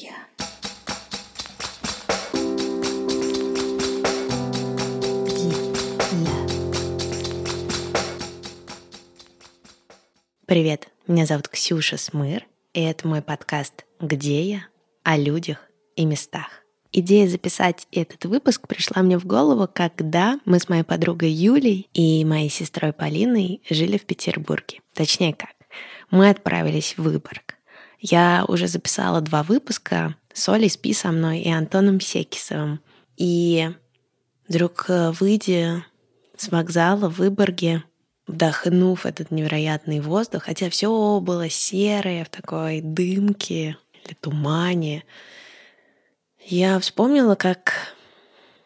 Я. Привет, меня зовут Ксюша Смыр, и это мой подкаст «Где я?» о людях и местах. Идея записать этот выпуск пришла мне в голову, когда мы с моей подругой Юлей и моей сестрой Полиной жили в Петербурге. Точнее как, мы отправились в Выборг. Я уже записала два выпуска с Олей Спи со мной и Антоном Секисовым. И вдруг, э, выйдя с вокзала в Выборге, вдохнув этот невероятный воздух, хотя все было серое, в такой дымке или тумане, я вспомнила, как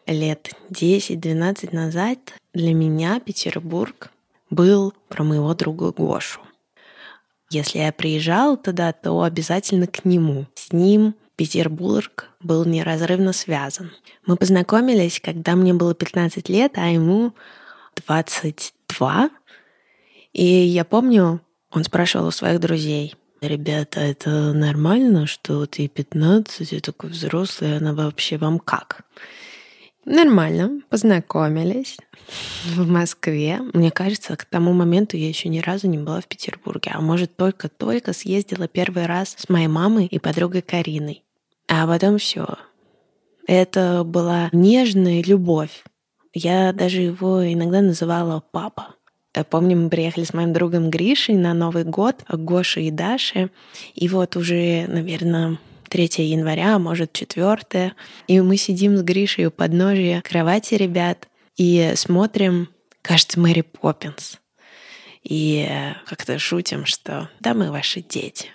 лет 10-12 назад для меня Петербург был про моего друга Гошу. Если я приезжала туда, то обязательно к нему. С ним Петербург был неразрывно связан. Мы познакомились, когда мне было 15 лет, а ему 22. И я помню, он спрашивал у своих друзей – ребята, это нормально, что ей 15, и такой взрослый, она вообще вам как? Нормально, познакомились в Москве. Мне кажется, к тому моменту я еще ни разу не была в Петербурге, а может только-только съездила первый раз с моей мамой и подругой Кариной. А потом все. Это была нежная любовь. Я даже его иногда называла папа. Э, помню, мы приехали с моим другом Гришей на Новый год, Гоша и Даша. И вот уже, наверное, 3 января, а может 4. И мы сидим с Гришей у подножия кровати ребят и смотрим, кажется, Мэри Поппинс. И э, как-то шутим, что да, мы ваши дети.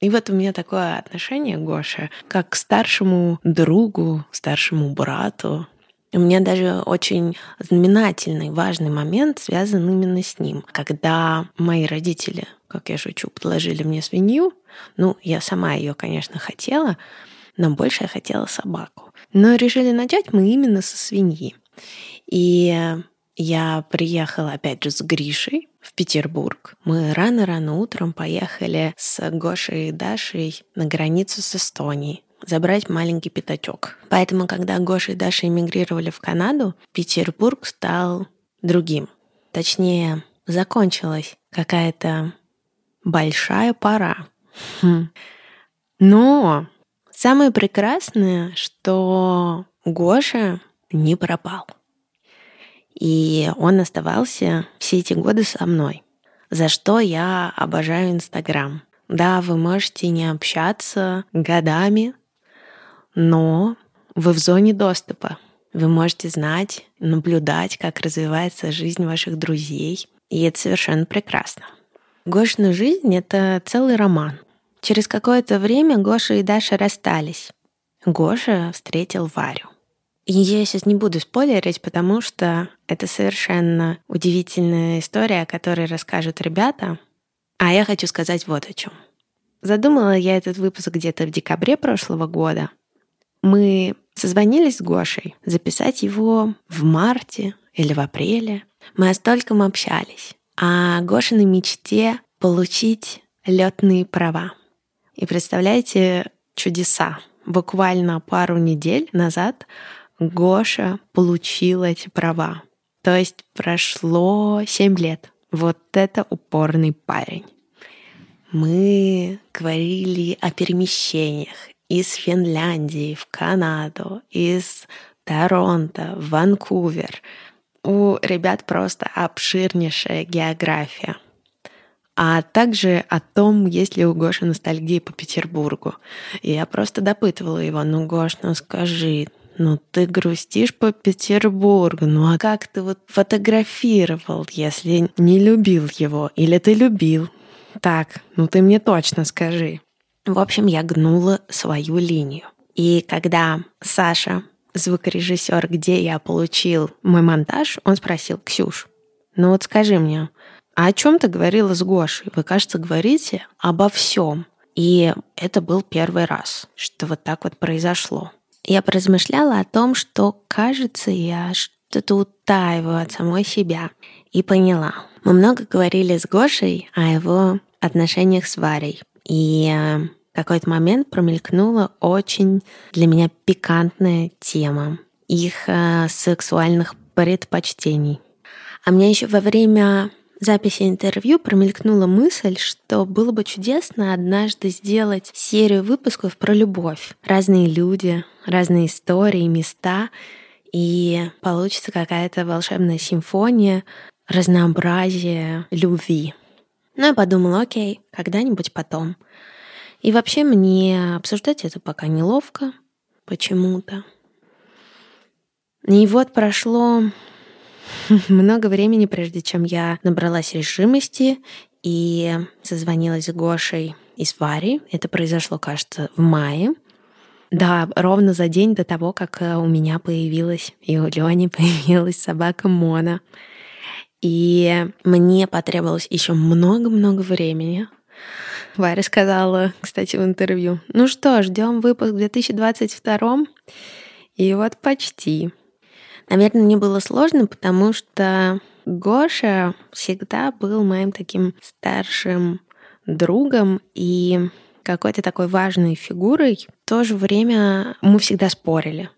И вот у меня такое отношение, Гоша, как к старшему другу, старшему брату, у меня даже очень знаменательный, важный момент связан именно с ним. Когда мои родители, как я шучу, подложили мне свинью, ну, я сама ее, конечно, хотела, но больше я хотела собаку. Но решили начать мы именно со свиньи. И я приехала опять же с Гришей в Петербург. Мы рано-рано утром поехали с Гошей и Дашей на границу с Эстонией забрать маленький пятачок. Поэтому, когда Гоша и Даша эмигрировали в Канаду, Петербург стал другим. Точнее, закончилась какая-то большая пора. Хм. Но самое прекрасное, что Гоша не пропал. И он оставался все эти годы со мной. За что я обожаю Инстаграм. Да, вы можете не общаться годами, но вы в зоне доступа. Вы можете знать, наблюдать, как развивается жизнь ваших друзей, и это совершенно прекрасно. Гошина жизнь — это целый роман. Через какое-то время Гоша и Даша расстались. Гоша встретил Варю. И я сейчас не буду спойлерить, потому что это совершенно удивительная история, о которой расскажут ребята. А я хочу сказать вот о чем. Задумала я этот выпуск где-то в декабре прошлого года — мы созвонились с Гошей записать его в марте или в апреле. Мы о стольком общались. О Гошиной мечте получить летные права. И представляете чудеса. Буквально пару недель назад Гоша получил эти права. То есть прошло 7 лет. Вот это упорный парень. Мы говорили о перемещениях из Финляндии в Канаду, из Торонто, в Ванкувер. У ребят просто обширнейшая география. А также о том, есть ли у Гоши ностальгия по Петербургу. И я просто допытывала его, ну, Гош, ну скажи, ну ты грустишь по Петербургу, ну а как ты вот фотографировал, если не любил его? Или ты любил? Так, ну ты мне точно скажи. В общем, я гнула свою линию. И когда Саша, звукорежиссер, где я получил мой монтаж, он спросил, Ксюш, ну вот скажи мне, а о чем ты говорила с Гошей? Вы, кажется, говорите обо всем. И это был первый раз, что вот так вот произошло. Я поразмышляла о том, что, кажется, я что-то утаиваю от самой себя. И поняла. Мы много говорили с Гошей о его отношениях с Варей. И э, какой-то момент промелькнула очень для меня пикантная тема их э, сексуальных предпочтений. А мне еще во время записи интервью промелькнула мысль, что было бы чудесно однажды сделать серию выпусков про любовь. Разные люди, разные истории, места, и получится какая-то волшебная симфония разнообразия любви. Ну, я подумала, окей, когда-нибудь потом. И вообще мне обсуждать это пока неловко почему-то. И вот прошло много времени, прежде чем я набралась решимости и созвонилась с Гошей из Вари. Это произошло, кажется, в мае. Да, ровно за день до того, как э, у меня появилась и у Лёни появилась собака Мона. И мне потребовалось еще много-много времени. Варя сказала, кстати, в интервью, ну что, ждем выпуск в 2022 и вот почти. Наверное, мне было сложно, потому что Гоша всегда был моим таким старшим другом и какой-то такой важной фигурой. В то же время мы всегда спорили.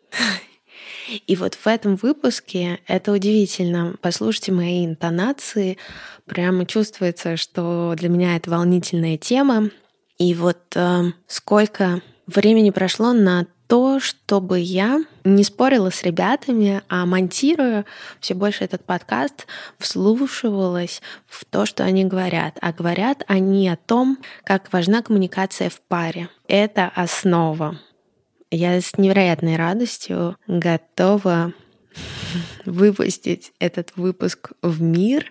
И вот в этом выпуске это удивительно. Послушайте мои интонации. Прямо чувствуется, что для меня это волнительная тема. И вот э, сколько времени прошло на то, чтобы я не спорила с ребятами, а монтируя все больше этот подкаст, вслушивалась в то, что они говорят. А говорят они о том, как важна коммуникация в паре. Это основа. Я с невероятной радостью готова выпустить этот выпуск в мир.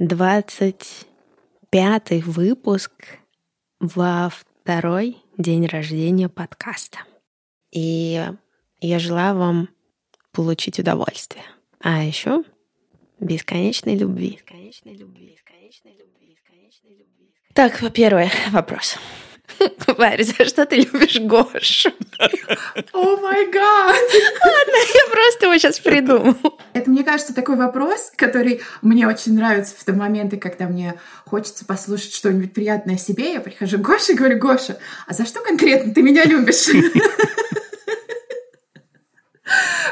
25 выпуск во второй день рождения подкаста. И я желаю вам получить удовольствие. А еще бесконечной любви. Бесконечной любви, бесконечной любви, бесконечной любви. Так, первый вопрос. Варя, за что ты любишь Гошу? О май гад! Ладно, я просто его сейчас придумал. Это, мне кажется, такой вопрос, который мне очень нравится в те моменты, когда мне хочется послушать что-нибудь приятное о себе. Я прихожу к Гоше и говорю, Гоша, а за что конкретно ты меня любишь?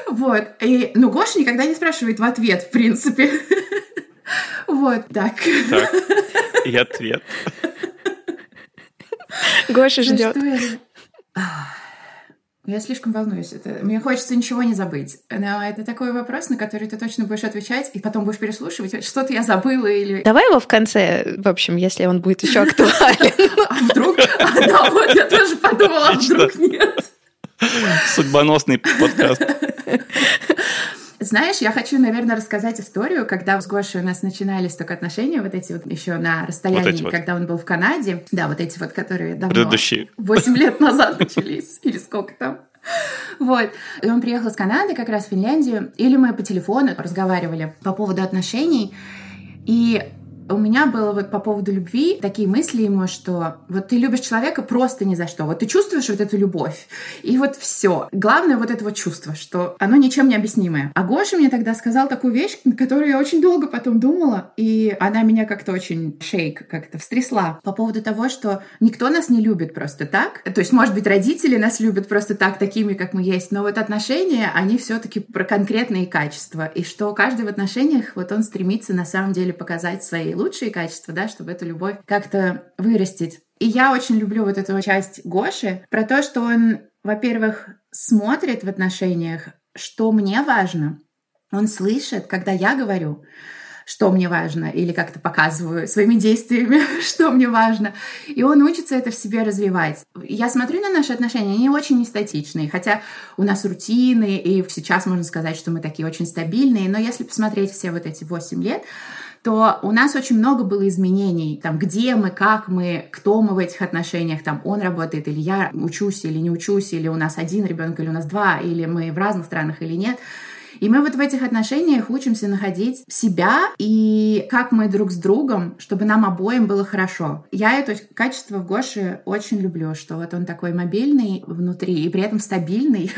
Вот. И, ну, Гоша никогда не спрашивает в ответ, в принципе. Вот, так. Так, и ответ. Гоша ждет. Я слишком волнуюсь. Это... Мне хочется ничего не забыть. Но это такой вопрос, на который ты точно будешь отвечать, и потом будешь переслушивать. Что-то я забыла или... Давай его в конце, в общем, если он будет еще актуален. А вдруг? А, да, вот я тоже подумала, а вдруг нет. Судьбоносный подкаст. Знаешь, я хочу, наверное, рассказать историю, когда с Гошей у нас начинались только отношения, вот эти вот еще на расстоянии, вот когда он был в Канаде. Да, вот эти вот, которые давно... Предыдущие. Восемь лет назад начались, или сколько там. Вот. И он приехал из Канады, как раз в Финляндию, или мы по телефону разговаривали по поводу отношений. И у меня было вот по поводу любви такие мысли ему, что вот ты любишь человека просто ни за что. Вот ты чувствуешь вот эту любовь. И вот все. Главное вот это вот чувство, что оно ничем не объяснимое. А Гоша мне тогда сказал такую вещь, на которую я очень долго потом думала, и она меня как-то очень шейк, как-то встрясла по поводу того, что никто нас не любит просто так. То есть, может быть, родители нас любят просто так, такими, как мы есть, но вот отношения, они все-таки про конкретные качества. И что каждый в отношениях, вот он стремится на самом деле показать свои лучшие качества, да, чтобы эту любовь как-то вырастить. И я очень люблю вот эту часть Гоши про то, что он, во-первых, смотрит в отношениях, что мне важно. Он слышит, когда я говорю, что мне важно, или как-то показываю своими действиями, что мне важно. И он учится это в себе развивать. Я смотрю на наши отношения, они очень нестатичные, хотя у нас рутины, и сейчас можно сказать, что мы такие очень стабильные, но если посмотреть все вот эти 8 лет, то у нас очень много было изменений, там, где мы, как мы, кто мы в этих отношениях, там, он работает, или я учусь, или не учусь, или у нас один ребенок, или у нас два, или мы в разных странах, или нет. И мы вот в этих отношениях учимся находить себя и как мы друг с другом, чтобы нам обоим было хорошо. Я это качество в Гоше очень люблю, что вот он такой мобильный внутри и при этом стабильный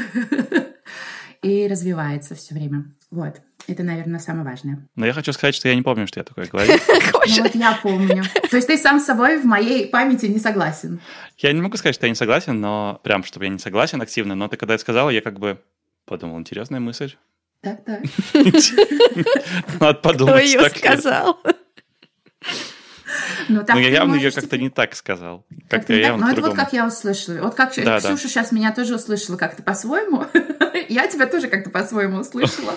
и развивается все время. Вот. Это, наверное, самое важное. Но я хочу сказать, что я не помню, что я такое говорил. Вот я помню. То есть ты сам с собой в моей памяти не согласен. Я не могу сказать, что я не согласен, но прям, чтобы я не согласен активно, но ты когда это сказала, я как бы подумал, интересная мысль. Так, так. Надо Кто подумать, ее ли это. сказал? Ну, так Ну, я явно ее как-то не так сказал. Как Как-то не я так? Ну, явно это вот как я услышала. Вот как Да, да. Ксюша сейчас меня тоже услышала как-то по-своему. Я тебя тоже как-то по-своему услышала.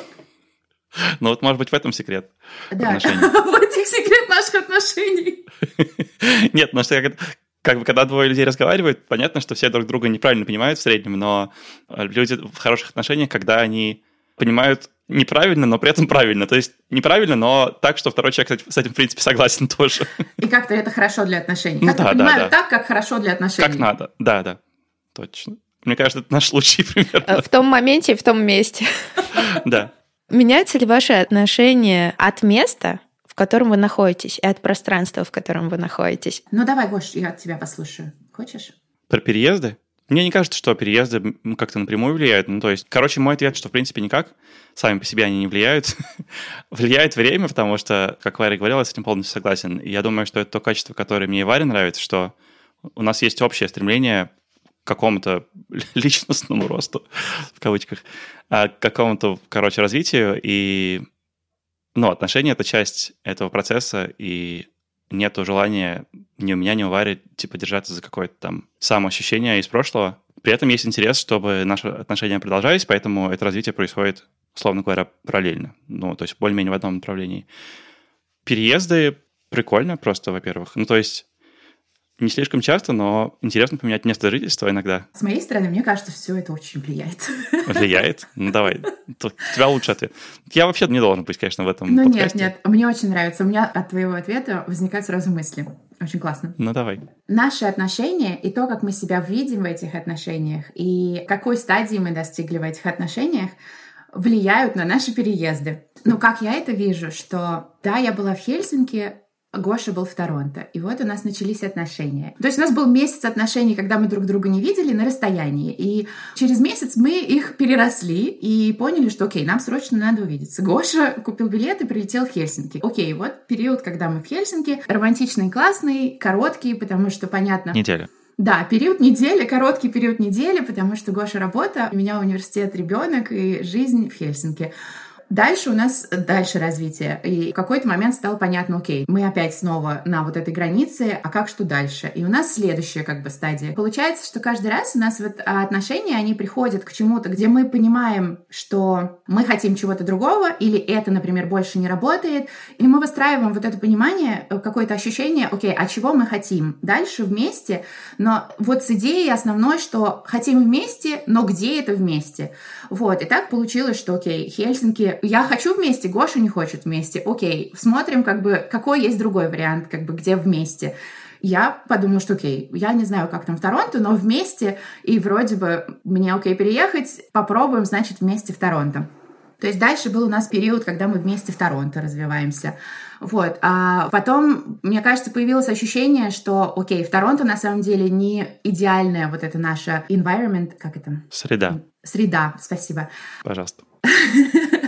Ну, вот, может быть, в этом секрет. Да, Отношений. вот и секрет наших отношений. Нет, потому что как- как бы когда двое людей разговаривают, понятно, что все друг друга неправильно понимают в среднем, но э, люди в хороших отношениях, когда они понимают неправильно, но при этом правильно. То есть неправильно, но так, что второй человек кстати, с этим, в принципе, согласен тоже. И как-то это хорошо для отношений. Ну Как-то да, да, понимают да. так, как хорошо для отношений. Как надо. Да, да. Точно. Мне кажется, это наш случай примерно. Э, В том моменте и в том месте. Да. Меняются ли ваши отношения от места, в котором вы находитесь, и от пространства, в котором вы находитесь? Ну, давай, Гош, я тебя послушаю. Хочешь? Про переезды? Мне не кажется, что переезды как-то напрямую влияют. Ну, то есть, короче, мой ответ, что, в принципе, никак. Сами по себе они не влияют. Влияет время, потому что, как Варя говорила, я с этим полностью согласен. И я думаю, что это то качество, которое мне и Варе нравится, что у нас есть общее стремление какому-то личностному росту, в кавычках, а, к какому-то, короче, развитию. И, ну, отношения — это часть этого процесса, и нету желания ни у меня, ни у Вари, типа, держаться за какое-то там самоощущение из прошлого. При этом есть интерес, чтобы наши отношения продолжались, поэтому это развитие происходит, условно говоря, параллельно. Ну, то есть более-менее в одном направлении. Переезды прикольно просто, во-первых. Ну, то есть не слишком часто, но интересно поменять место жительства иногда. С моей стороны, мне кажется, все это очень влияет. Влияет? Ну, давай. У тебя лучший ответ. Я вообще не должен быть, конечно, в этом Ну нет, подкасте. нет, мне очень нравится. У меня от твоего ответа возникают сразу мысли. Очень классно. Ну, давай. Наши отношения и то, как мы себя видим в этих отношениях, и какой стадии мы достигли в этих отношениях, влияют на наши переезды. Ну, как я это вижу, что да, я была в Хельсинки, Гоша был в Торонто. И вот у нас начались отношения. То есть у нас был месяц отношений, когда мы друг друга не видели на расстоянии. И через месяц мы их переросли и поняли, что окей, нам срочно надо увидеться. Гоша купил билет и прилетел в Хельсинки. Окей, вот период, когда мы в Хельсинки. Романтичный, классный, короткий, потому что, понятно, Неделя. да, период недели, короткий период недели, потому что Гоша работа, у меня университет, ребенок и жизнь в Хельсинки. Дальше у нас дальше развитие. И в какой-то момент стало понятно, окей, мы опять снова на вот этой границе, а как что дальше? И у нас следующая как бы стадия. Получается, что каждый раз у нас вот отношения, они приходят к чему-то, где мы понимаем, что мы хотим чего-то другого, или это, например, больше не работает, и мы выстраиваем вот это понимание, э, какое-то ощущение, окей, а чего мы хотим дальше вместе, но вот с идеей основной, что хотим вместе, но где это вместе? Вот, и так получилось, что, окей, Хельсинки, я хочу вместе, Гоша не хочет вместе, окей, смотрим, как бы, какой есть другой вариант, как бы, где вместе. Я подумала, что окей, я не знаю, как там в Торонто, но вместе, и вроде бы мне окей переехать, попробуем, значит, вместе в Торонто. То есть дальше был у нас период, когда мы вместе в Торонто развиваемся. Вот. А потом, мне кажется, появилось ощущение, что, окей, в Торонто на самом деле не идеальная вот эта наша environment, как это? Среда. Среда, спасибо. Пожалуйста.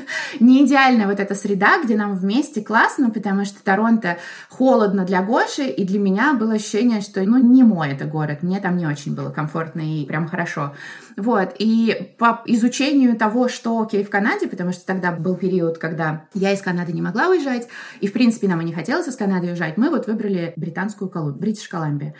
не идеальная вот эта среда, где нам вместе классно, потому что Торонто холодно для Гоши, и для меня было ощущение, что, ну, не мой это город, мне там не очень было комфортно и прям хорошо. Вот, и по изучению того, что окей в Канаде, потому что тогда был период, когда я из Канады не могла уезжать, и, в принципе, нам и не хотелось из Канады уезжать, мы вот выбрали британскую Колумбию, Бритиш Колумбия.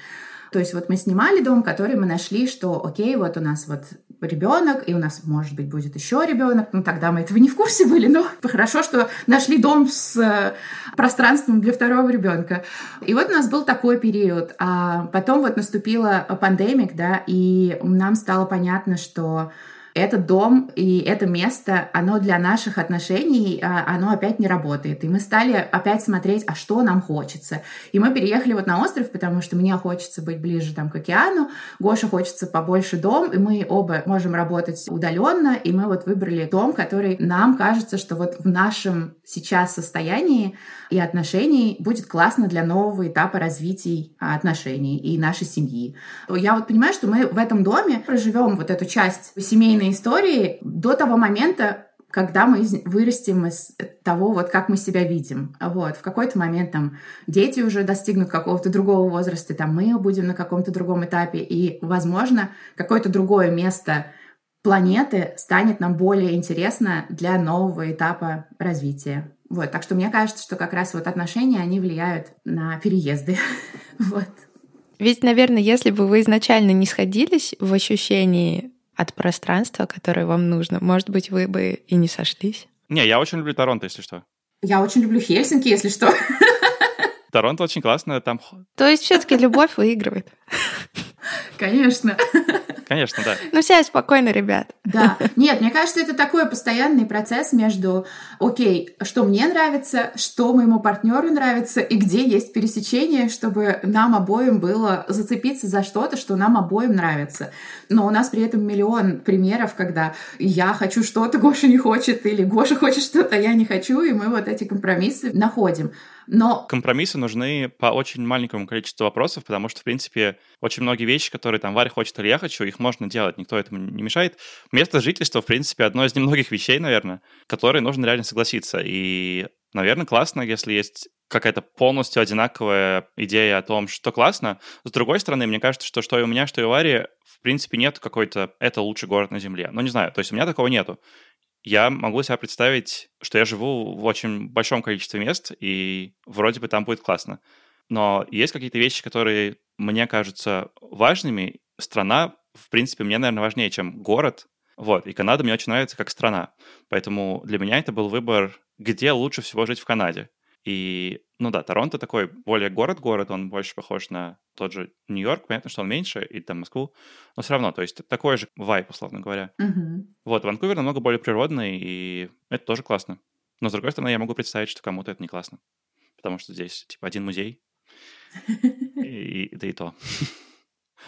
То есть вот мы снимали дом, который мы нашли, что окей, вот у нас вот ребенок, и у нас, может быть, будет еще ребенок. Ну, тогда мы этого не в курсе были, но хорошо, что нашли дом с э, пространством для второго ребенка. И вот у нас был такой период. А потом вот наступила пандемик, да, и нам стало понятно, что этот дом и это место, оно для наших отношений, а, оно опять не работает. И мы стали опять смотреть, а что нам хочется. И мы переехали вот на остров, потому что мне хочется быть ближе там к океану, Гоша хочется побольше дом, и мы оба можем работать удаленно, и мы вот выбрали дом, который нам кажется, что вот в нашем сейчас состоянии и отношений будет классно для нового этапа развития отношений и нашей семьи. Я вот понимаю, что мы в этом доме проживем вот эту часть семейной истории до того момента, когда мы вырастем из того, вот как мы себя видим. Вот, в какой-то момент там дети уже достигнут какого-то другого возраста, там мы будем на каком-то другом этапе, и, возможно, какое-то другое место планеты станет нам более интересно для нового этапа развития. Вот, так что мне кажется, что как раз вот отношения, они влияют на переезды. вот. Ведь, наверное, если бы вы изначально не сходились в ощущении от пространства, которое вам нужно, может быть, вы бы и не сошлись? Не, я очень люблю Торонто, если что. Я очень люблю Хельсинки, если что. Торонто очень классно, там... То есть все таки любовь выигрывает? Конечно. Конечно, да. Ну, все спокойно, ребят. Да. Нет, мне кажется, это такой постоянный процесс между, окей, что мне нравится, что моему партнеру нравится, и где есть пересечение, чтобы нам обоим было зацепиться за что-то, что нам обоим нравится. Но у нас при этом миллион примеров, когда я хочу что-то, Гоша не хочет, или Гоша хочет что-то, я не хочу, и мы вот эти компромиссы находим. Но... Компромиссы нужны по очень маленькому количеству вопросов, потому что, в принципе, очень многие вещи, которые там Варя хочет или я хочу, их можно делать, никто этому не мешает. Место жительства, в принципе, одно из немногих вещей, наверное, которые нужно реально согласиться. И, наверное, классно, если есть какая-то полностью одинаковая идея о том, что классно. С другой стороны, мне кажется, что что и у меня, что и у Вари, в принципе, нет какой-то «это лучший город на Земле». Ну, не знаю, то есть у меня такого нету я могу себе представить, что я живу в очень большом количестве мест, и вроде бы там будет классно. Но есть какие-то вещи, которые мне кажутся важными. Страна, в принципе, мне, наверное, важнее, чем город. Вот, и Канада мне очень нравится как страна. Поэтому для меня это был выбор, где лучше всего жить в Канаде. И, ну да, Торонто такой более город-город, он больше похож на тот же Нью-Йорк, понятно, что он меньше, и там Москву, но все равно, то есть такой же вайп, условно говоря. Uh-huh. Вот, Ванкувер намного более природный, и это тоже классно. Но, с другой стороны, я могу представить, что кому-то это не классно, потому что здесь, типа, один музей, и, да и то.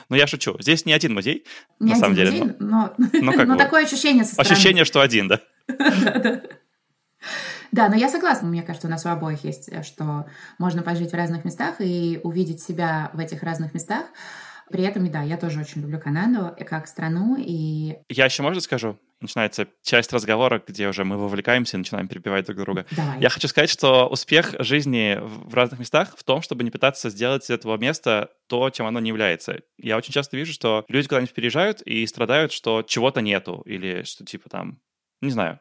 Ну, я шучу. Здесь не один музей, не на самом деле. Музей, но, но, но, но такое ощущение со стороны. Ощущение, что один, да. Да, но я согласна. Мне кажется, у нас у обоих есть, э, что можно пожить в разных местах и увидеть себя в этих разных местах. При этом, да, я тоже очень люблю Канаду как страну, и... Я еще, можно скажу? Начинается часть разговора, где уже мы вовлекаемся и начинаем перебивать друг друга. Давай. Я хочу сказать, что успех жизни в разных местах в том, чтобы не пытаться сделать из этого места то, чем оно не является. Я очень часто вижу, что люди куда-нибудь переезжают и страдают, что чего-то нету, или что типа там, не знаю,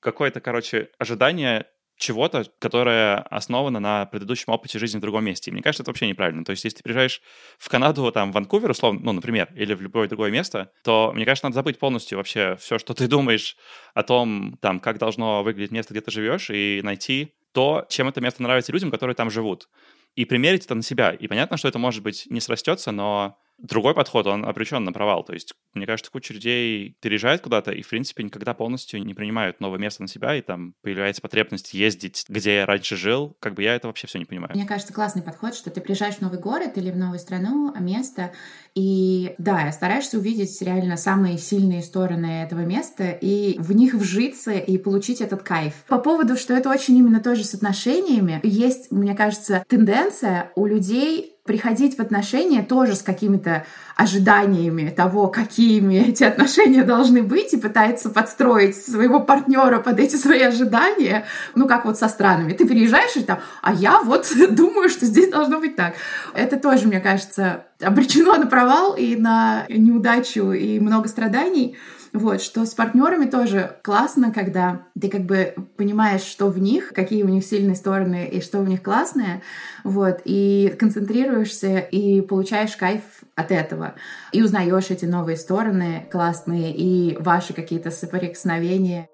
какое-то, короче, ожидание чего-то, которое основано на предыдущем опыте жизни в другом месте. И мне кажется, это вообще неправильно. То есть, если ты приезжаешь в Канаду, там, в Ванкувер, условно, ну, например, или в любое другое место, то, мне кажется, надо забыть полностью вообще все, что ты думаешь о том, там, как должно выглядеть место, где ты живешь, и найти то, чем это место нравится людям, которые там живут. И примерить это на себя. И понятно, что это, может быть, не срастется, но Другой подход, он обречен на провал. То есть, мне кажется, куча людей переезжает куда-то и, в принципе, никогда полностью не принимают новое место на себя, и там появляется потребность ездить, где я раньше жил. Как бы я это вообще все не понимаю. Мне кажется, классный подход, что ты приезжаешь в новый город или в новую страну, место, и да, стараешься увидеть реально самые сильные стороны этого места и в них вжиться и получить этот кайф. По поводу, что это очень именно тоже с отношениями, есть, мне кажется, тенденция у людей приходить в отношения тоже с какими-то ожиданиями того, какими эти отношения должны быть, и пытается подстроить своего партнера под эти свои ожидания, ну, как вот со странами. Ты приезжаешь и там, а я вот думаю, что здесь должно быть так. Это тоже, мне кажется, обречено на провал и на неудачу и много страданий. Вот, что с партнерами тоже классно, когда ты как бы понимаешь, что в них, какие у них сильные стороны и что в них классное, вот, и концентрируешься и получаешь кайф от этого. И узнаешь эти новые стороны классные и ваши какие-то соприкосновения.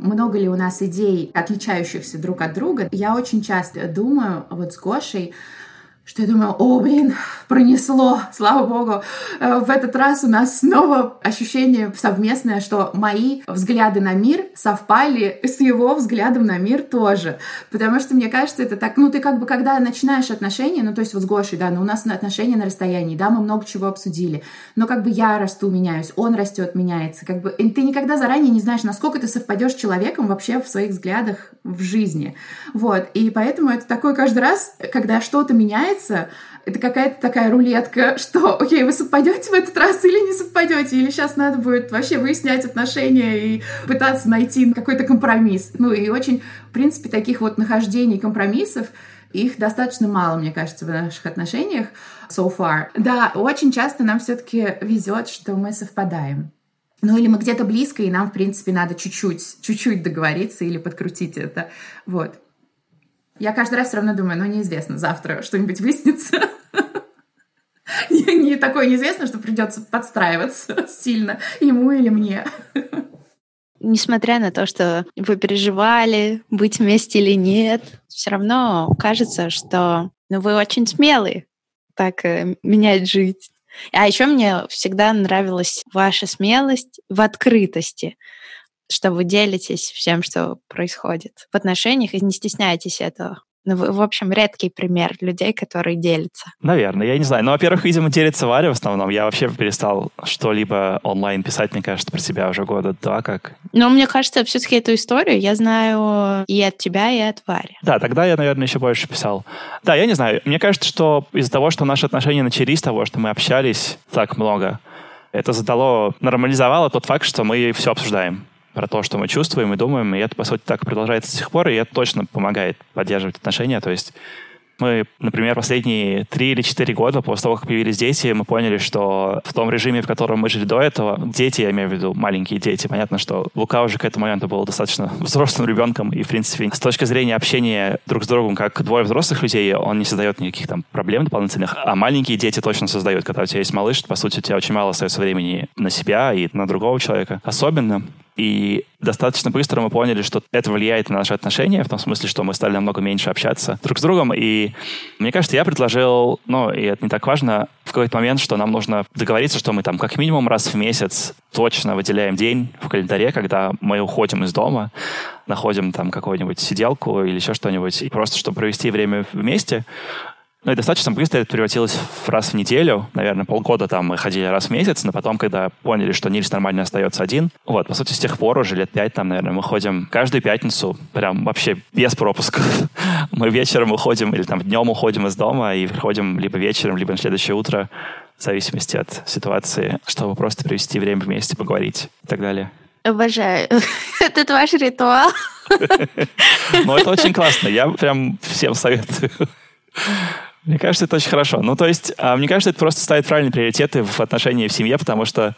Много ли у нас идей, отличающихся друг от друга. Я очень часто думаю вот с Гошей, что я думаю, о, блин, пронесло, слава богу. Э, в этот раз у нас снова ощущение совместное, что мои взгляды на мир совпали с его взглядом на мир тоже. Потому что, мне кажется, это так, ну, ты как бы, когда начинаешь отношения, ну, то есть вот с Гошей, да, ну, у нас отношения на расстоянии, да, мы много чего обсудили, но как бы я расту, меняюсь, он растет, меняется, как бы ты никогда заранее не знаешь, насколько ты совпадешь с человеком вообще в своих взглядах в жизни. Вот, и поэтому это такой каждый раз, когда что-то меняется, выясняется, это какая-то такая рулетка, что, окей, вы совпадете в этот раз или не совпадете, или сейчас надо будет вообще выяснять отношения и пытаться найти какой-то компромисс. Ну и очень, в принципе, таких вот нахождений компромиссов, их достаточно мало, мне кажется, в наших отношениях so far. Да, очень часто нам все-таки везет, что мы совпадаем. Ну или мы где-то близко, и нам, в принципе, надо чуть-чуть, чуть-чуть договориться или подкрутить это. Вот. Я каждый раз все равно думаю, ну неизвестно, завтра что-нибудь выяснится. Не такое неизвестно, что придется подстраиваться сильно ему или мне. Несмотря на то, что вы переживали, быть вместе или нет, все равно кажется, что ну, вы очень смелые так э, менять жизнь. А еще мне всегда нравилась ваша смелость в открытости, что вы делитесь всем, что происходит в отношениях, и не стесняетесь этого. Ну, в общем, редкий пример людей, которые делятся. Наверное, я не знаю. Ну, во-первых, видимо, делится Варя в основном. Я вообще перестал что-либо онлайн писать, мне кажется, про себя уже года два как. Но мне кажется, все-таки эту историю я знаю и от тебя, и от Вари. Да, тогда я, наверное, еще больше писал. Да, я не знаю. Мне кажется, что из-за того, что наши отношения начались с того, что мы общались так много, это задало, нормализовало тот факт, что мы все обсуждаем про то, что мы чувствуем и думаем, и это, по сути, так продолжается с тех пор, и это точно помогает поддерживать отношения, то есть мы, например, последние три или четыре года после того, как появились дети, мы поняли, что в том режиме, в котором мы жили до этого, дети, я имею в виду маленькие дети, понятно, что Лука уже к этому моменту был достаточно взрослым ребенком, и, в принципе, с точки зрения общения друг с другом, как двое взрослых людей, он не создает никаких там проблем дополнительных, а маленькие дети точно создают. Когда у тебя есть малыш, по сути, у тебя очень мало остается времени на себя и на другого человека. Особенно и достаточно быстро мы поняли, что это влияет на наши отношения, в том смысле, что мы стали намного меньше общаться друг с другом. И мне кажется, я предложил, ну, и это не так важно, в какой-то момент, что нам нужно договориться, что мы там как минимум раз в месяц точно выделяем день в календаре, когда мы уходим из дома, находим там какую-нибудь сиделку или еще что-нибудь, и просто чтобы провести время вместе. Ну и достаточно быстро это превратилось в раз в неделю. Наверное, полгода там мы ходили раз в месяц, но потом, когда поняли, что Нильс нормально остается один, вот, по сути, с тех пор уже лет пять там, наверное, мы ходим каждую пятницу, прям вообще без пропусков. мы вечером уходим или там днем уходим из дома и приходим либо вечером, либо на следующее утро, в зависимости от ситуации, чтобы просто провести время вместе, поговорить и так далее. Обожаю. Это ваш ритуал. Ну, это очень классно. Я прям всем советую. Мне кажется, это очень хорошо. Ну, то есть, а, мне кажется, это просто ставит правильные приоритеты в отношении в семье, потому что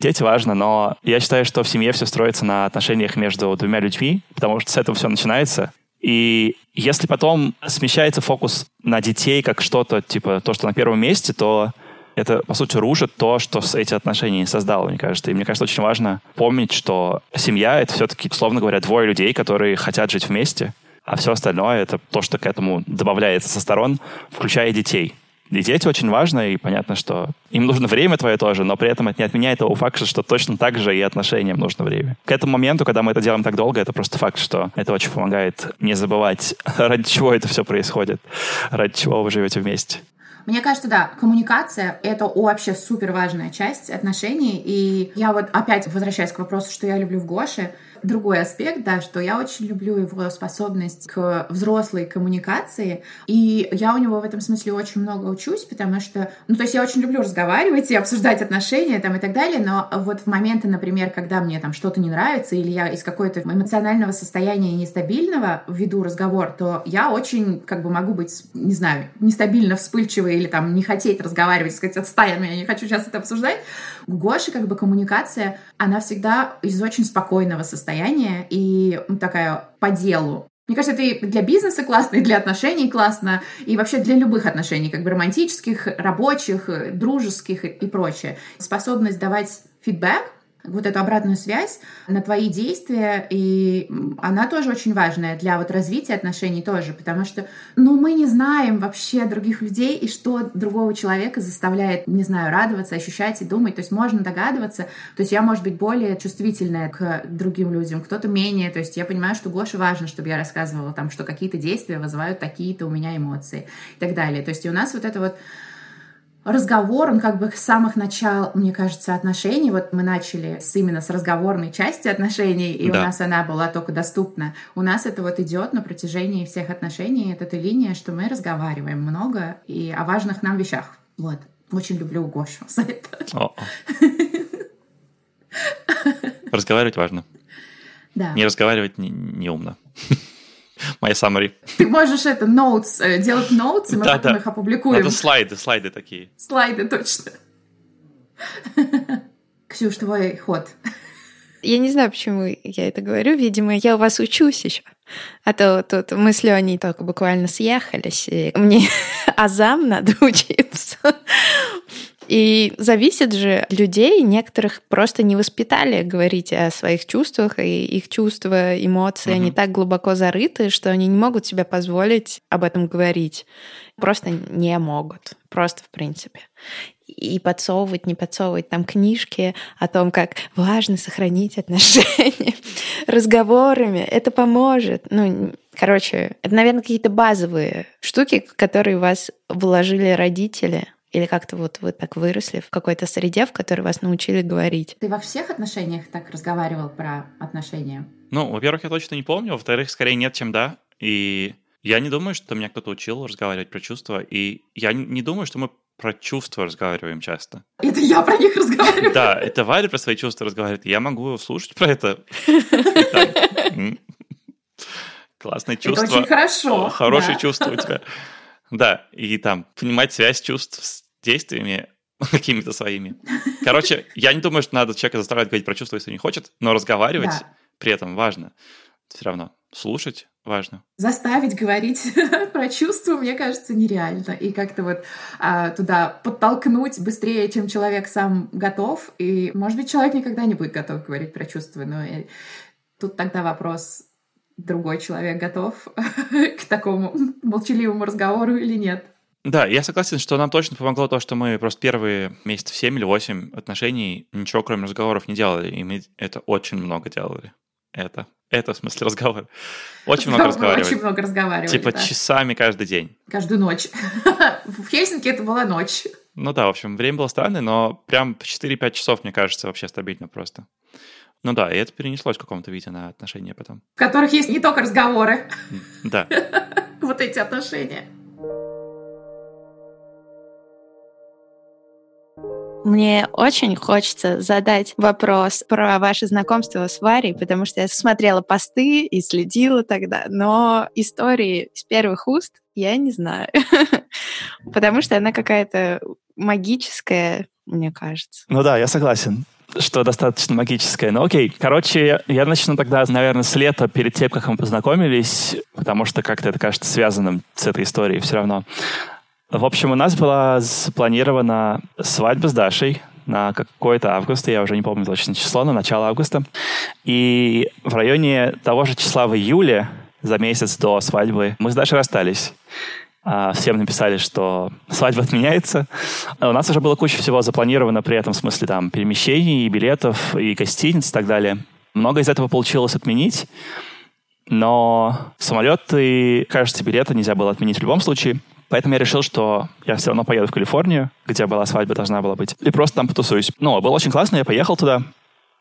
дети важно, но я считаю, что в семье все строится на отношениях между двумя людьми, потому что с этого все начинается. И если потом смещается фокус на детей как что-то, типа то, что на первом месте, то это, по сути, рушит то, что эти отношения создало, мне кажется. И мне кажется, очень важно помнить, что семья — это все-таки, условно говоря, двое людей, которые хотят жить вместе, а все остальное — это то, что к этому добавляется со сторон, включая детей. И дети очень важно, и понятно, что им нужно время твое тоже, но при этом это не отменяет того факта, что точно так же и отношениям нужно время. К этому моменту, когда мы это делаем так долго, это просто факт, что это очень помогает не забывать, ради чего это все происходит, ради чего вы живете вместе. Мне кажется, да, коммуникация — это вообще супер важная часть отношений. И я вот опять возвращаюсь к вопросу, что я люблю в Гоше — другой аспект, да, что я очень люблю его способность к взрослой коммуникации, и я у него в этом смысле очень много учусь, потому что, ну, то есть я очень люблю разговаривать и обсуждать отношения там и так далее, но вот в моменты, например, когда мне там что-то не нравится, или я из какой-то эмоционального состояния нестабильного веду разговор, то я очень, как бы, могу быть, не знаю, нестабильно вспыльчивой или там не хотеть разговаривать, сказать, отстань от меня, не хочу сейчас это обсуждать. У Гоши, как бы, коммуникация, она всегда из очень спокойного состояния и такая по делу. Мне кажется, это и для бизнеса классно, и для отношений классно, и вообще для любых отношений, как бы романтических, рабочих, дружеских и, и прочее. Способность давать фидбэк вот эту обратную связь на твои действия, и она тоже очень важная для вот развития отношений тоже, потому что, ну, мы не знаем вообще других людей и что другого человека заставляет, не знаю, радоваться, ощущать и думать, то есть можно догадываться, то есть я, может быть, более чувствительная к другим людям, кто-то менее, то есть я понимаю, что Гоше важно, чтобы я рассказывала там, что какие-то действия вызывают такие-то у меня эмоции и так далее, то есть и у нас вот это вот разговор, он как бы с самых начал, мне кажется, отношений. Вот мы начали с, именно с разговорной части отношений, и да. у нас она была только доступна. У нас это вот идет на протяжении всех отношений, это эта линия, что мы разговариваем много и о важных нам вещах. Вот. Очень люблю Гошу за это. Разговаривать важно. Да. Не разговаривать не, не умно. Моя summary. Ты можешь это notes, э, делать notes, и мы да, потом да. их опубликуем. Это слайды, слайды такие. Слайды, точно. Ксюш, твой ход. Я не знаю, почему я это говорю. Видимо, я у вас учусь еще. А то тут мы с Леней только буквально съехались, и мне азам надо учиться. И зависит же людей, некоторых просто не воспитали говорить о своих чувствах, и их чувства, эмоции, угу. они так глубоко зарыты, что они не могут себе позволить об этом говорить. Просто не могут. Просто в принципе. И подсовывать, не подсовывать там книжки о том, как важно сохранить отношения разговорами. Это поможет. Ну, короче, это, наверное, какие-то базовые штуки, которые вас вложили родители или как-то вот вы так выросли в какой-то среде, в которой вас научили говорить? Ты во всех отношениях так разговаривал про отношения? Ну, во-первых, я точно не помню. Во-вторых, скорее нет, чем да. И я не думаю, что меня кто-то учил разговаривать про чувства. И я не думаю, что мы про чувства разговариваем часто. Это я про них разговариваю. Да, это Варя про свои чувства разговаривает. Я могу слушать про это. Классное чувство. Это очень хорошо. Хорошее чувство у тебя. Да, и там понимать связь чувств с действиями какими-то своими. Короче, я не думаю, что надо человека заставлять говорить про чувства, если не хочет, но разговаривать да. при этом важно. Все равно слушать важно. Заставить говорить про чувства, мне кажется, нереально. И как-то вот а, туда подтолкнуть быстрее, чем человек сам готов. И, может быть, человек никогда не будет готов говорить про чувства, но и тут тогда вопрос, другой человек готов к такому молчаливому разговору или нет. Да, я согласен, что нам точно помогло то, что мы просто первые месяцев 7 или 8 отношений ничего кроме разговоров не делали, и мы это очень много делали. Это. Это в смысле разговор. Очень много разговаривали. Очень много разговаривали, Типа да. часами каждый день. Каждую ночь. В Хельсинки это была ночь. Ну да, в общем, время было странное, но прям 4-5 часов, мне кажется, вообще стабильно просто. Ну да, и это перенеслось в каком-то виде на отношения потом. В которых есть не только разговоры. Да. Вот эти отношения. Мне очень хочется задать вопрос про ваше знакомство с Варей, потому что я смотрела посты и следила тогда, но истории с первых уст я не знаю, потому что она какая-то магическая, мне кажется. Ну да, я согласен что достаточно магическое. Но окей, короче, я начну тогда, наверное, с лета, перед тем, как мы познакомились, потому что как-то это кажется связанным с этой историей все равно. В общем, у нас была запланирована свадьба с Дашей на какой-то август, я уже не помню точно число, на начало августа. И в районе того же числа в июле, за месяц до свадьбы, мы с Дашей расстались. А, всем написали, что свадьба отменяется. У нас уже было куча всего запланировано при этом, в смысле там перемещений, и билетов, и гостиниц и так далее. Много из этого получилось отменить, но самолеты, кажется, билеты нельзя было отменить в любом случае. Поэтому я решил, что я все равно поеду в Калифорнию, где была свадьба, должна была быть, и просто там потусуюсь. Ну, было очень классно, я поехал туда,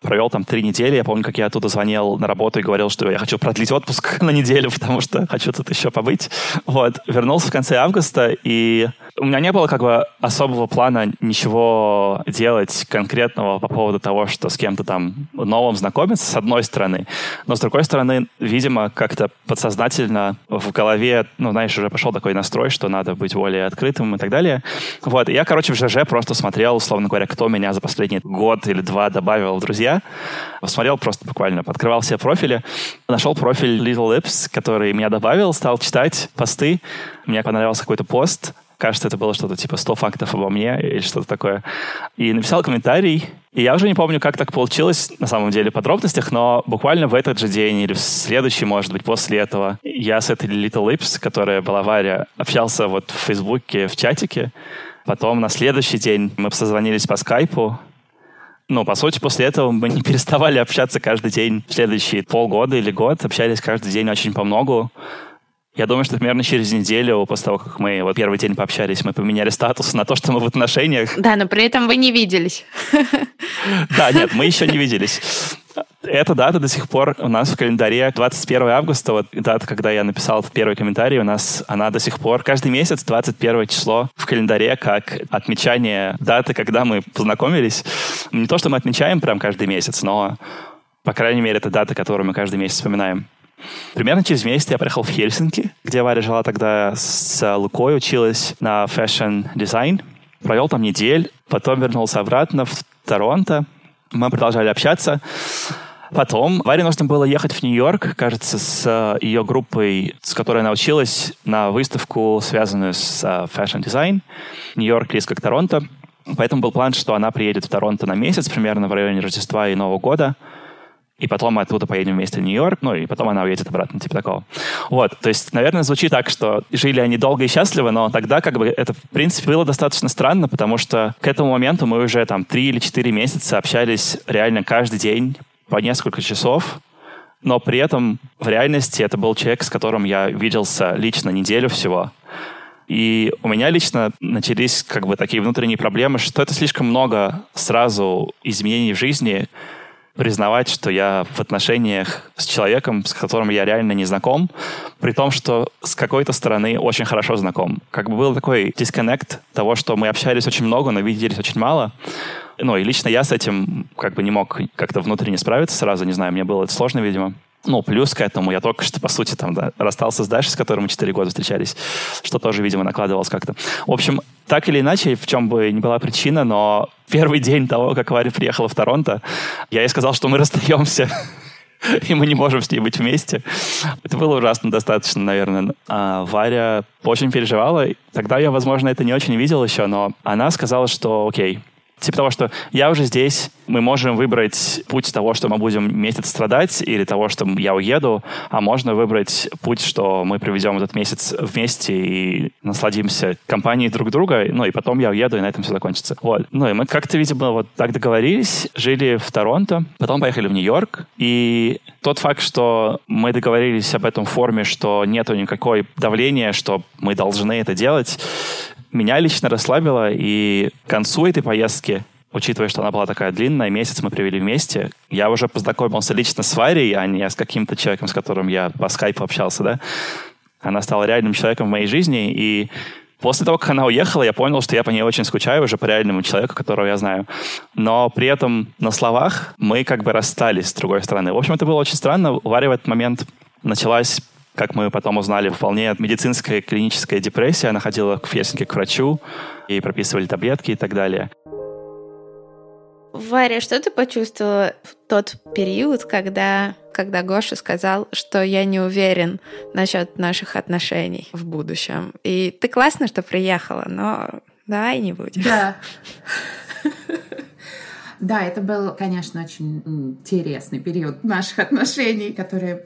провел там три недели. Я помню, как я оттуда звонил на работу и говорил, что я хочу продлить отпуск на неделю, потому что хочу тут еще побыть. Вот. Вернулся в конце августа, и у меня не было как бы особого плана ничего делать конкретного по поводу того, что с кем-то там новым знакомиться, с одной стороны. Но с другой стороны, видимо, как-то подсознательно в голове, ну, знаешь, уже пошел такой настрой, что надо быть более открытым и так далее. Вот. И я, короче, в ЖЖ просто смотрел, условно говоря, кто меня за последний год или два добавил в друзья, друзья. Посмотрел просто буквально, открывал все профили, нашел профиль Little Lips, который меня добавил, стал читать посты. Мне понравился какой-то пост, кажется, это было что-то типа 100 фактов обо мне или что-то такое. И написал комментарий, и я уже не помню, как так получилось на самом деле в подробностях, но буквально в этот же день или в следующий, может быть, после этого, я с этой Little Lips, которая была Варя, общался вот в Фейсбуке, в чатике. Потом на следующий день мы созвонились по скайпу, ну, по сути, после этого мы не переставали общаться каждый день. Следующие полгода или год общались каждый день очень по многу. Я думаю, что примерно через неделю после того, как мы вот первый день пообщались, мы поменяли статус на то, что мы в отношениях. Да, но при этом вы не виделись. Да, нет, мы еще не виделись. Эта дата до сих пор у нас в календаре 21 августа, вот дата, когда я написал этот первый комментарий, у нас она до сих пор каждый месяц 21 число в календаре как отмечание даты, когда мы познакомились. Не то, что мы отмечаем прям каждый месяц, но, по крайней мере, это дата, которую мы каждый месяц вспоминаем. Примерно через месяц я приехал в Хельсинки, где Варя жила тогда с Лукой, училась на fashion дизайн. Провел там недель, потом вернулся обратно в Торонто. Мы продолжали общаться. Потом Варе нужно было ехать в Нью-Йорк, кажется, с ее группой, с которой она училась, на выставку, связанную с fashion дизайн. Нью-Йорк близко к Торонто. Поэтому был план, что она приедет в Торонто на месяц, примерно в районе Рождества и Нового года и потом мы оттуда поедем вместе в Нью-Йорк, ну, и потом она уедет обратно, типа такого. Вот, то есть, наверное, звучит так, что жили они долго и счастливо, но тогда как бы это, в принципе, было достаточно странно, потому что к этому моменту мы уже там три или четыре месяца общались реально каждый день по несколько часов, но при этом в реальности это был человек, с которым я виделся лично неделю всего. И у меня лично начались как бы такие внутренние проблемы, что это слишком много сразу изменений в жизни, признавать, что я в отношениях с человеком, с которым я реально не знаком, при том, что с какой-то стороны очень хорошо знаком. Как бы был такой дисконнект того, что мы общались очень много, но виделись очень мало. Ну, и лично я с этим как бы не мог как-то внутренне справиться сразу, не знаю, мне было это сложно, видимо. Ну, плюс к этому я только что, по сути, там, да, расстался с Дашей, с которой мы 4 года встречались, что тоже, видимо, накладывалось как-то. В общем, так или иначе, в чем бы ни была причина, но первый день того, как Варя приехала в Торонто, я ей сказал, что мы расстаемся и мы не можем с ней быть вместе. Это было ужасно достаточно, наверное. А Варя очень переживала. Тогда я, возможно, это не очень видел еще, но она сказала, что окей, Типа того, что я уже здесь, мы можем выбрать путь того, что мы будем месяц страдать, или того, что я уеду, а можно выбрать путь, что мы проведем этот месяц вместе и насладимся компанией друг друга, ну и потом я уеду, и на этом все закончится. Вот. Ну и мы как-то, видимо, вот так договорились, жили в Торонто, потом поехали в Нью-Йорк, и тот факт, что мы договорились об этом форме, что нету никакой давления, что мы должны это делать, меня лично расслабило, и к концу этой поездки, учитывая, что она была такая длинная, месяц мы провели вместе, я уже познакомился лично с Варей, а не с каким-то человеком, с которым я по скайпу общался, да. Она стала реальным человеком в моей жизни, и После того, как она уехала, я понял, что я по ней очень скучаю уже по реальному человеку, которого я знаю. Но при этом на словах мы как бы расстались с другой стороны. В общем, это было очень странно. У Вари в этот момент началась как мы потом узнали, вполне медицинская клиническая депрессия. Она ходила в Хельсинки к врачу, ей прописывали таблетки и так далее. Варя, что ты почувствовала в тот период, когда, когда Гоша сказал, что я не уверен насчет наших отношений в будущем? И ты классно, что приехала, но давай не будем. Да. Да, это был, конечно, очень интересный период наших отношений, которые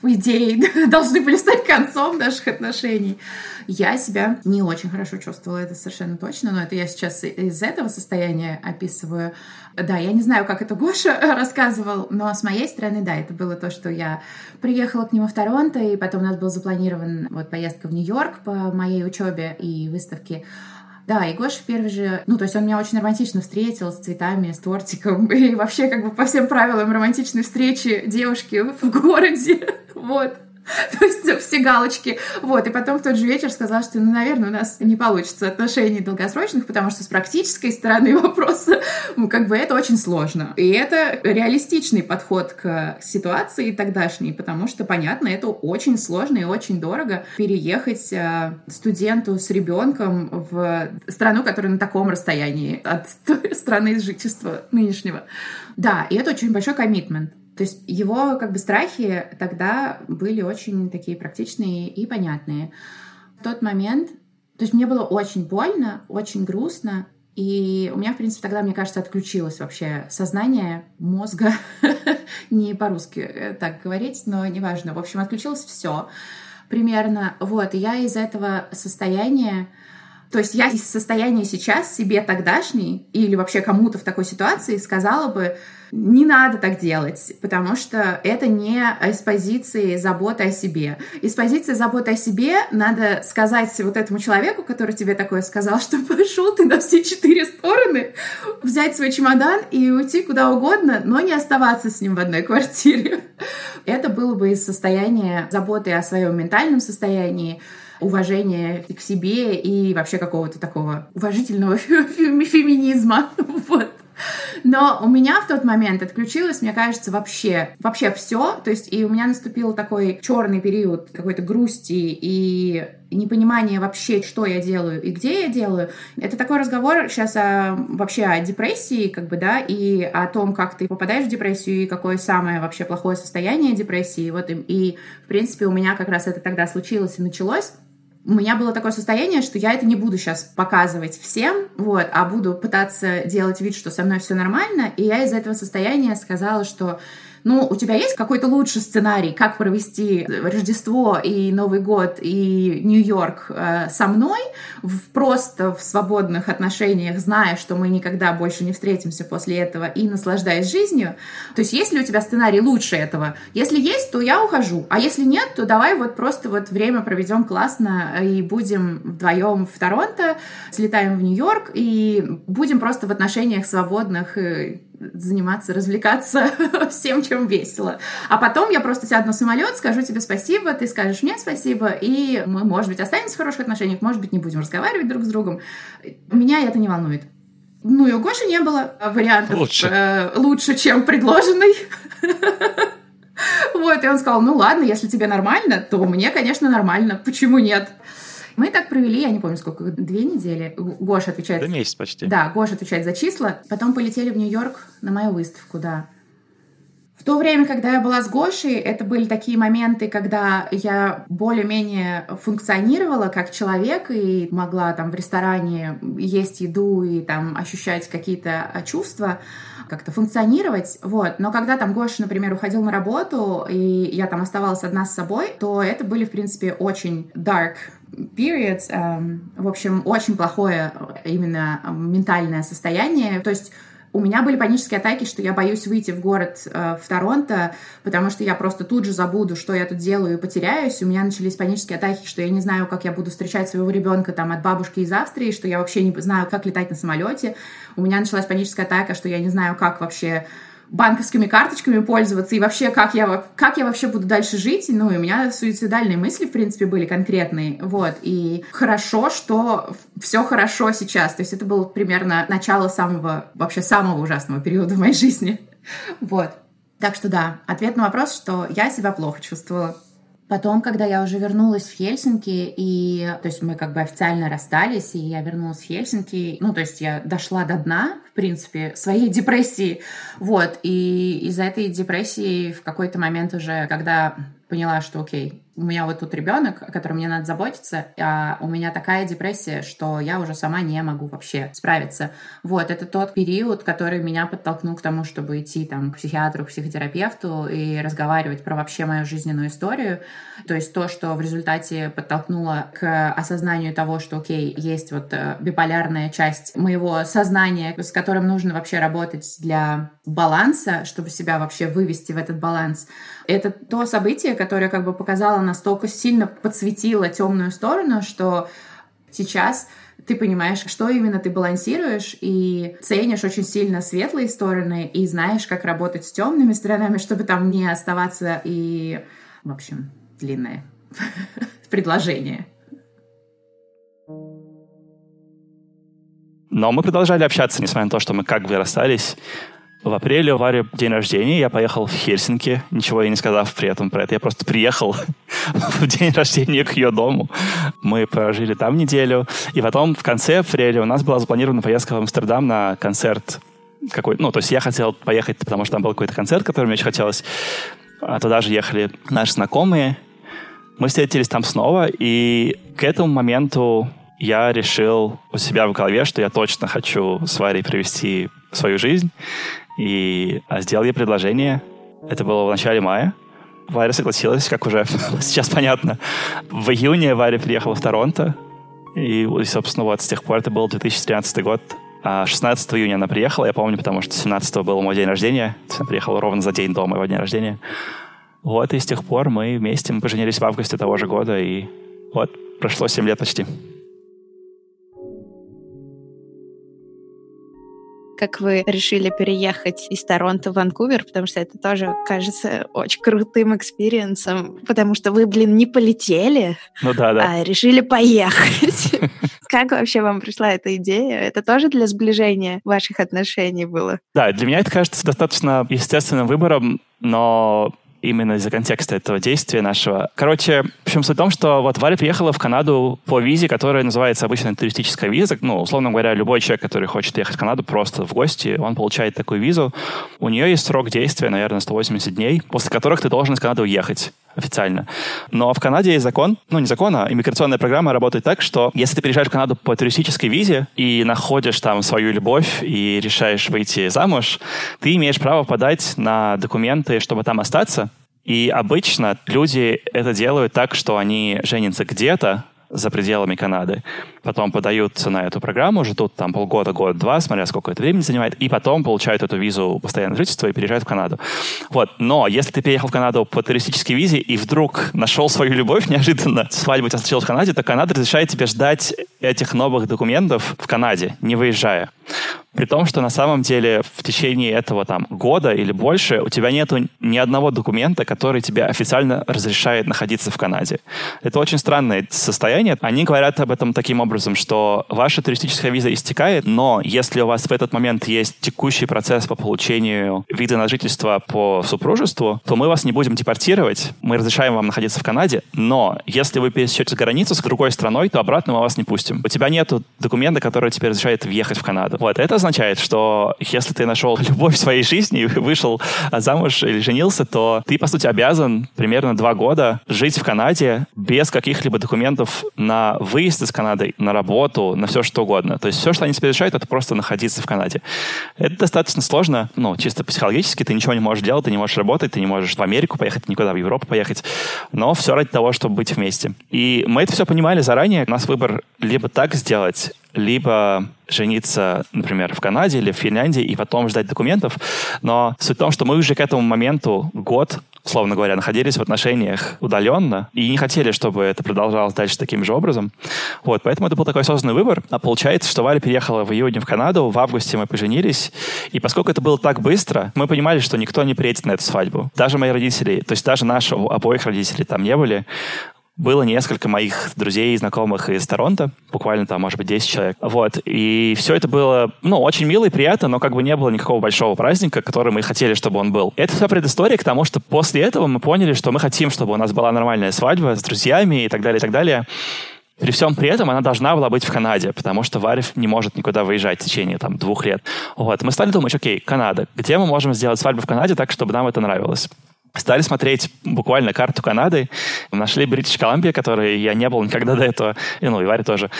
по идее, должны были стать концом наших отношений. Я себя не очень хорошо чувствовала, это совершенно точно, но это я сейчас из этого состояния описываю. Да, я не знаю, как это Гоша рассказывал, но с моей стороны, да, это было то, что я приехала к нему в Торонто, и потом у нас был запланирован вот поездка в Нью-Йорк по моей учебе и выставке. Да, и Гоша в первый же... Ну, то есть он меня очень романтично встретил с цветами, с тортиком. И вообще как бы по всем правилам романтичной встречи девушки в городе. Вот. То есть все галочки. Вот. И потом в тот же вечер сказал, что, ну, наверное, у нас не получится отношений долгосрочных, потому что с практической стороны вопроса, ну, как бы это очень сложно. И это реалистичный подход к ситуации тогдашней, потому что, понятно, это очень сложно и очень дорого переехать э, студенту с ребенком в страну, которая на таком расстоянии от страны жительства нынешнего. Да, и это очень большой коммитмент. То есть его как бы страхи тогда были очень такие практичные и понятные. В тот момент, то есть мне было очень больно, очень грустно, и у меня, в принципе, тогда, мне кажется, отключилось вообще сознание мозга, не по-русски э, так говорить, но неважно. В общем, отключилось все примерно. Вот, и я из этого состояния то есть я из состояния сейчас себе тогдашней или вообще кому-то в такой ситуации сказала бы, не надо так делать, потому что это не из позиции заботы о себе. Из позиции заботы о себе надо сказать вот этому человеку, который тебе такое сказал, что пошел ты на все четыре стороны, взять свой чемодан и уйти куда угодно, но не оставаться с ним в одной квартире. Это было бы из состояния заботы о своем ментальном состоянии, уважения к себе и вообще какого-то такого уважительного феминизма. Вот. Но у меня в тот момент отключилось, мне кажется, вообще, вообще все. То есть и у меня наступил такой черный период какой-то грусти и непонимание вообще, что я делаю и где я делаю. Это такой разговор сейчас о, вообще о депрессии, как бы, да, и о том, как ты попадаешь в депрессию и какое самое вообще плохое состояние депрессии. Вот и, и в принципе, у меня как раз это тогда случилось и началось у меня было такое состояние, что я это не буду сейчас показывать всем, вот, а буду пытаться делать вид, что со мной все нормально. И я из этого состояния сказала, что ну, у тебя есть какой-то лучший сценарий, как провести Рождество и Новый год и Нью-Йорк э, со мной, в, просто в свободных отношениях, зная, что мы никогда больше не встретимся после этого и наслаждаясь жизнью? То есть есть ли у тебя сценарий лучше этого? Если есть, то я ухожу, а если нет, то давай вот просто вот время проведем классно и будем вдвоем в Торонто, слетаем в Нью-Йорк и будем просто в отношениях свободных э, заниматься, развлекаться всем, чем весело. А потом я просто сяду на самолет, скажу тебе спасибо, ты скажешь мне спасибо, и мы, может быть, останемся в хороших отношениях, может быть, не будем разговаривать друг с другом. Меня это не волнует. Ну и у Гоши не было вариантов лучше, э, лучше чем предложенный. Вот, и он сказал, ну ладно, если тебе нормально, то мне, конечно, нормально. Почему нет? Мы так провели, я не помню сколько, две недели. Гоша отвечает... Да месяц почти. Да, Гоша отвечает за числа. Потом полетели в Нью-Йорк на мою выставку, да. В то время, когда я была с Гошей, это были такие моменты, когда я более-менее функционировала как человек и могла там в ресторане есть еду и там ощущать какие-то чувства, как-то функционировать, вот. Но когда там Гоша, например, уходил на работу, и я там оставалась одна с собой, то это были, в принципе, очень dark periods, эм, в общем, очень плохое именно ментальное состояние. То есть у меня были панические атаки, что я боюсь выйти в город э, в Торонто, потому что я просто тут же забуду, что я тут делаю, и потеряюсь. У меня начались панические атаки, что я не знаю, как я буду встречать своего ребенка там от бабушки из Австрии, что я вообще не знаю, как летать на самолете. У меня началась паническая атака, что я не знаю, как вообще банковскими карточками пользоваться, и вообще, как я, как я вообще буду дальше жить. Ну, и у меня суицидальные мысли, в принципе, были конкретные. Вот. И хорошо, что все хорошо сейчас. То есть это было примерно начало самого, вообще самого ужасного периода в моей жизни. Вот. Так что да, ответ на вопрос, что я себя плохо чувствовала. Потом, когда я уже вернулась в Хельсинки, и, то есть мы как бы официально расстались, и я вернулась в Хельсинки, ну, то есть я дошла до дна, в принципе, своей депрессии, вот, и из-за этой депрессии в какой-то момент уже, когда поняла, что, окей, у меня вот тут ребенок, о котором мне надо заботиться, а у меня такая депрессия, что я уже сама не могу вообще справиться. Вот, это тот период, который меня подтолкнул к тому, чтобы идти там к психиатру, к психотерапевту и разговаривать про вообще мою жизненную историю. То есть то, что в результате подтолкнуло к осознанию того, что, окей, есть вот э, биполярная часть моего сознания, с которым нужно вообще работать для баланса, чтобы себя вообще вывести в этот баланс. Это то событие, которое как бы показало настолько сильно подсветило темную сторону, что сейчас ты понимаешь, что именно ты балансируешь и ценишь очень сильно светлые стороны и знаешь, как работать с темными сторонами, чтобы там не оставаться и, в общем, длинное предложение. Но мы продолжали общаться, несмотря на то, что мы как бы расстались. В апреле у Вари день рождения, я поехал в Хельсинки, ничего я не сказав при этом про это. Я просто приехал в день рождения к ее дому. Мы прожили там неделю. И потом в конце апреля у нас была запланирована поездка в Амстердам на концерт какой ну, то есть я хотел поехать, потому что там был какой-то концерт, который мне очень хотелось. А туда же ехали наши знакомые. Мы встретились там снова, и к этому моменту я решил у себя в голове, что я точно хочу с Варей провести свою жизнь. И а, сделал ей предложение. Это было в начале мая. Варя согласилась, как уже сейчас понятно. В июне Варя приехала в Торонто. И, собственно, вот с тех пор это был 2013 год. А 16 июня она приехала, я помню, потому что 17 был мой день рождения. Она приехала ровно за день до моего дня рождения. Вот, и с тех пор мы вместе, мы поженились в августе того же года, и вот, прошло 7 лет почти. Как вы решили переехать из Торонто в Ванкувер, потому что это тоже кажется очень крутым experience ом, потому что вы, блин, не полетели, ну, да, да. а решили поехать. Как вообще вам пришла эта идея? Это тоже для сближения ваших отношений было? Да, для меня это кажется достаточно естественным выбором, но именно из-за контекста этого действия нашего. Короче, в общем, суть в том, что вот Валя приехала в Канаду по визе, которая называется обычно туристическая виза. Ну, условно говоря, любой человек, который хочет ехать в Канаду просто в гости, он получает такую визу. У нее есть срок действия, наверное, 180 дней, после которых ты должен из Канады уехать официально. Но в Канаде есть закон, ну не закон, а иммиграционная программа работает так, что если ты приезжаешь в Канаду по туристической визе и находишь там свою любовь и решаешь выйти замуж, ты имеешь право подать на документы, чтобы там остаться. И обычно люди это делают так, что они женятся где-то, за пределами Канады. Потом подаются на эту программу, ждут там полгода, год-два, смотря сколько это времени занимает, и потом получают эту визу постоянного жительства и переезжают в Канаду. Вот. Но если ты переехал в Канаду по туристической визе и вдруг нашел свою любовь неожиданно, свадьба у тебя случилась в Канаде, то Канада разрешает тебе ждать этих новых документов в Канаде, не выезжая. При том, что на самом деле в течение этого там года или больше у тебя нету ни одного документа, который тебе официально разрешает находиться в Канаде. Это очень странное состояние. Они говорят об этом таким образом, что ваша туристическая виза истекает, но если у вас в этот момент есть текущий процесс по получению вида на жительство по супружеству, то мы вас не будем депортировать, мы разрешаем вам находиться в Канаде, но если вы пересечете границу с другой страной, то обратно мы вас не пустим. У тебя нету документа, который тебе разрешает въехать в Канаду. Вот, это означает, что если ты нашел любовь своей жизни и вышел замуж или женился, то ты, по сути, обязан примерно два года жить в Канаде без каких-либо документов на выезд из Канады, на работу, на все что угодно. То есть все, что они тебе решают, это просто находиться в Канаде. Это достаточно сложно, ну, чисто психологически. Ты ничего не можешь делать, ты не можешь работать, ты не можешь в Америку поехать, никуда в Европу поехать. Но все ради того, чтобы быть вместе. И мы это все понимали заранее. У нас выбор либо так сделать, либо жениться, например, в Канаде или в Финляндии и потом ждать документов. Но суть в том, что мы уже к этому моменту год, условно говоря, находились в отношениях удаленно и не хотели, чтобы это продолжалось дальше таким же образом. Вот, поэтому это был такой осознанный выбор. А получается, что Валя переехала в июне в Канаду, в августе мы поженились. И поскольку это было так быстро, мы понимали, что никто не приедет на эту свадьбу. Даже мои родители, то есть даже наши обоих родителей там не были было несколько моих друзей и знакомых из Торонто, буквально там, может быть, 10 человек. Вот, и все это было, ну, очень мило и приятно, но как бы не было никакого большого праздника, который мы хотели, чтобы он был. Это вся предыстория к тому, что после этого мы поняли, что мы хотим, чтобы у нас была нормальная свадьба с друзьями и так далее, и так далее. При всем при этом она должна была быть в Канаде, потому что Варев не может никуда выезжать в течение там, двух лет. Вот. Мы стали думать, окей, Канада. Где мы можем сделать свадьбу в Канаде так, чтобы нам это нравилось? Стали смотреть буквально карту Канады, нашли Бритиш Колумбия, которой я не был никогда до этого, и, ну, и Варя тоже.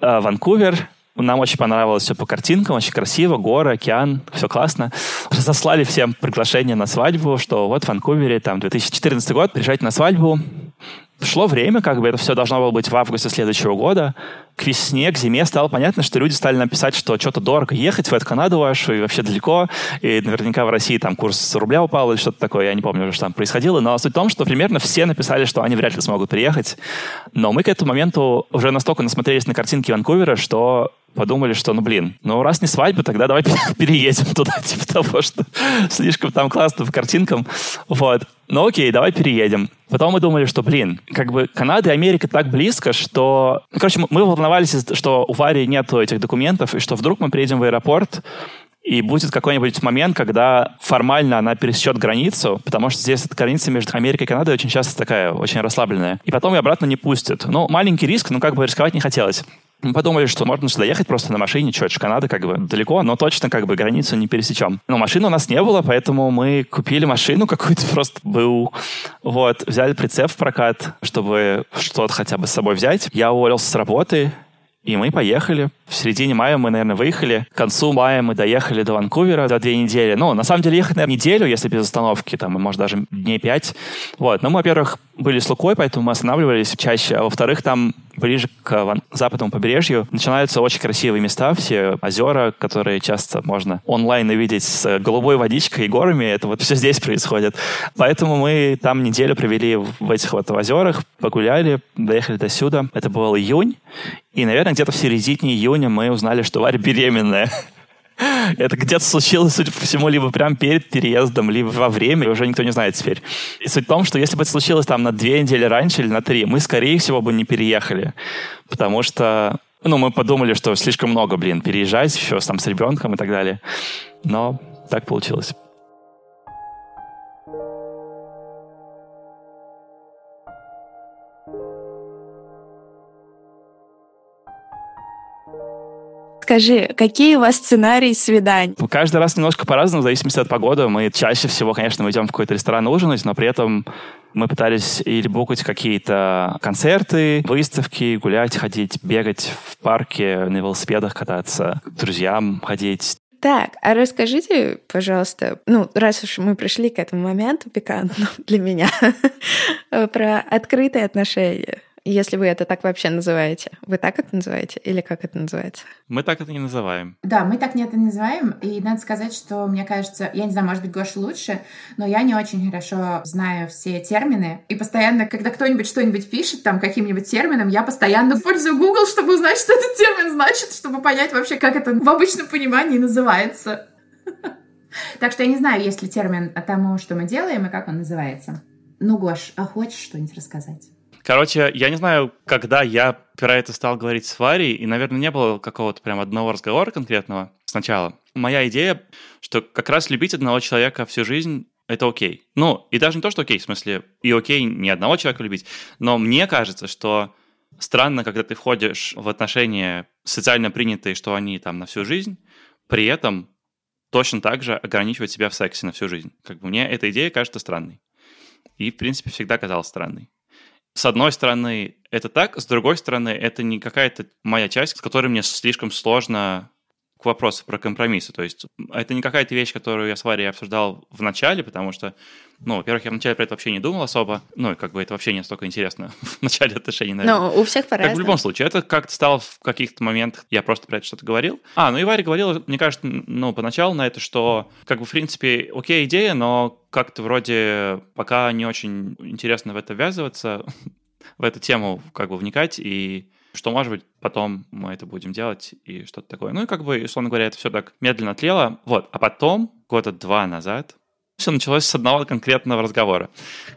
А, Ванкувер, нам очень понравилось все по картинкам, очень красиво, горы, океан, все классно. Заслали всем приглашение на свадьбу, что вот в Ванкувере, там, 2014 год, приезжайте на свадьбу, шло время, как бы это все должно было быть в августе следующего года. К весне, к зиме стало понятно, что люди стали написать, что что-то дорого ехать в эту Канаду вашу, и вообще далеко, и наверняка в России там курс рубля упал или что-то такое, я не помню, что там происходило, но суть в том, что примерно все написали, что они вряд ли смогут приехать. Но мы к этому моменту уже настолько насмотрелись на картинки Ванкувера, что подумали, что, ну, блин, ну, раз не свадьба, тогда давай переедем туда, типа того, что слишком там классно по картинкам. Вот. Ну, окей, давай переедем. Потом мы думали, что, блин, как бы Канада и Америка так близко, что... Ну, короче, мы волновались, что у Вари нету этих документов, и что вдруг мы приедем в аэропорт, и будет какой-нибудь момент, когда формально она пересечет границу, потому что здесь эта граница между Америкой и Канадой очень часто такая, очень расслабленная. И потом ее обратно не пустят. Ну, маленький риск, но как бы рисковать не хотелось. Мы подумали, что можно сюда ехать просто на машине, что это же Канада как бы далеко, но точно как бы границу не пересечем. Но машины у нас не было, поэтому мы купили машину какую-то просто был. Вот, взяли прицеп в прокат, чтобы что-то хотя бы с собой взять. Я уволился с работы, и мы поехали. В середине мая мы, наверное, выехали. К концу мая мы доехали до Ванкувера за две недели. Ну, на самом деле, ехать, наверное, неделю, если без остановки, там, может, даже дней пять. Вот. Но мы, во-первых, были с Лукой, поэтому мы останавливались чаще. А во-вторых, там ближе к западному побережью начинаются очень красивые места, все озера, которые часто можно онлайн увидеть с голубой водичкой и горами. Это вот все здесь происходит. Поэтому мы там неделю провели в этих вот озерах, погуляли, доехали до сюда. Это был июнь. И, наверное, где-то в середине июня мы узнали, что Варя беременная. Это где-то случилось, судя по всему, либо прямо перед переездом, либо во время, уже никто не знает теперь. И суть в том, что если бы это случилось там на две недели раньше или на три, мы, скорее всего, бы не переехали. Потому что ну, мы подумали, что слишком много, блин, переезжать еще там с ребенком и так далее. Но так получилось. Скажи, какие у вас сценарии свиданий? Каждый раз немножко по-разному, в зависимости от погоды. Мы чаще всего, конечно, мы идем в какой-то ресторан ужинать, но при этом мы пытались или букать какие-то концерты, выставки, гулять, ходить, бегать в парке, на велосипедах кататься, к друзьям ходить. Так, а расскажите, пожалуйста, ну, раз уж мы пришли к этому моменту пикантному для меня, про открытые отношения. Если вы это так вообще называете. Вы так это называете или как это называется? Мы так это не называем. Да, мы так не это называем. И надо сказать, что мне кажется, я не знаю, может быть, Гоша лучше, но я не очень хорошо знаю все термины. И постоянно, когда кто-нибудь что-нибудь пишет там каким-нибудь термином, я постоянно использую Google, чтобы узнать, что этот термин значит, чтобы понять вообще, как это в обычном понимании называется. Так что я не знаю, есть ли термин тому, что мы делаем, и как он называется. Ну, Гош, а хочешь что-нибудь рассказать? Короче, я не знаю, когда я про это стал говорить с Варей, и, наверное, не было какого-то прям одного разговора конкретного сначала. Моя идея, что как раз любить одного человека всю жизнь это окей. Ну, и даже не то, что окей, в смысле, и окей не одного человека любить, но мне кажется, что странно, когда ты входишь в отношения социально принятые, что они там на всю жизнь, при этом точно так же ограничивать себя в сексе на всю жизнь. Как бы мне эта идея кажется странной. И, в принципе, всегда казалась странной с одной стороны, это так, с другой стороны, это не какая-то моя часть, с которой мне слишком сложно к вопросу про компромиссы. То есть это не какая-то вещь, которую я с Варей обсуждал в начале, потому что, ну, во-первых, я вначале про это вообще не думал особо, ну, и как бы это вообще не настолько интересно в начале отношений, наверное. Ну, у всех по-разному. В любом случае, это как-то стало в каких-то моментах, я просто про это что-то говорил. А, ну и Варя говорила, мне кажется, ну, поначалу на это, что, как бы, в принципе, окей идея, но как-то вроде пока не очень интересно в это ввязываться, в эту тему как бы вникать и что, может быть, потом мы это будем делать и что-то такое. Ну и как бы, условно говоря, это все так медленно тлело. Вот. А потом, года два назад, все началось с одного конкретного разговора.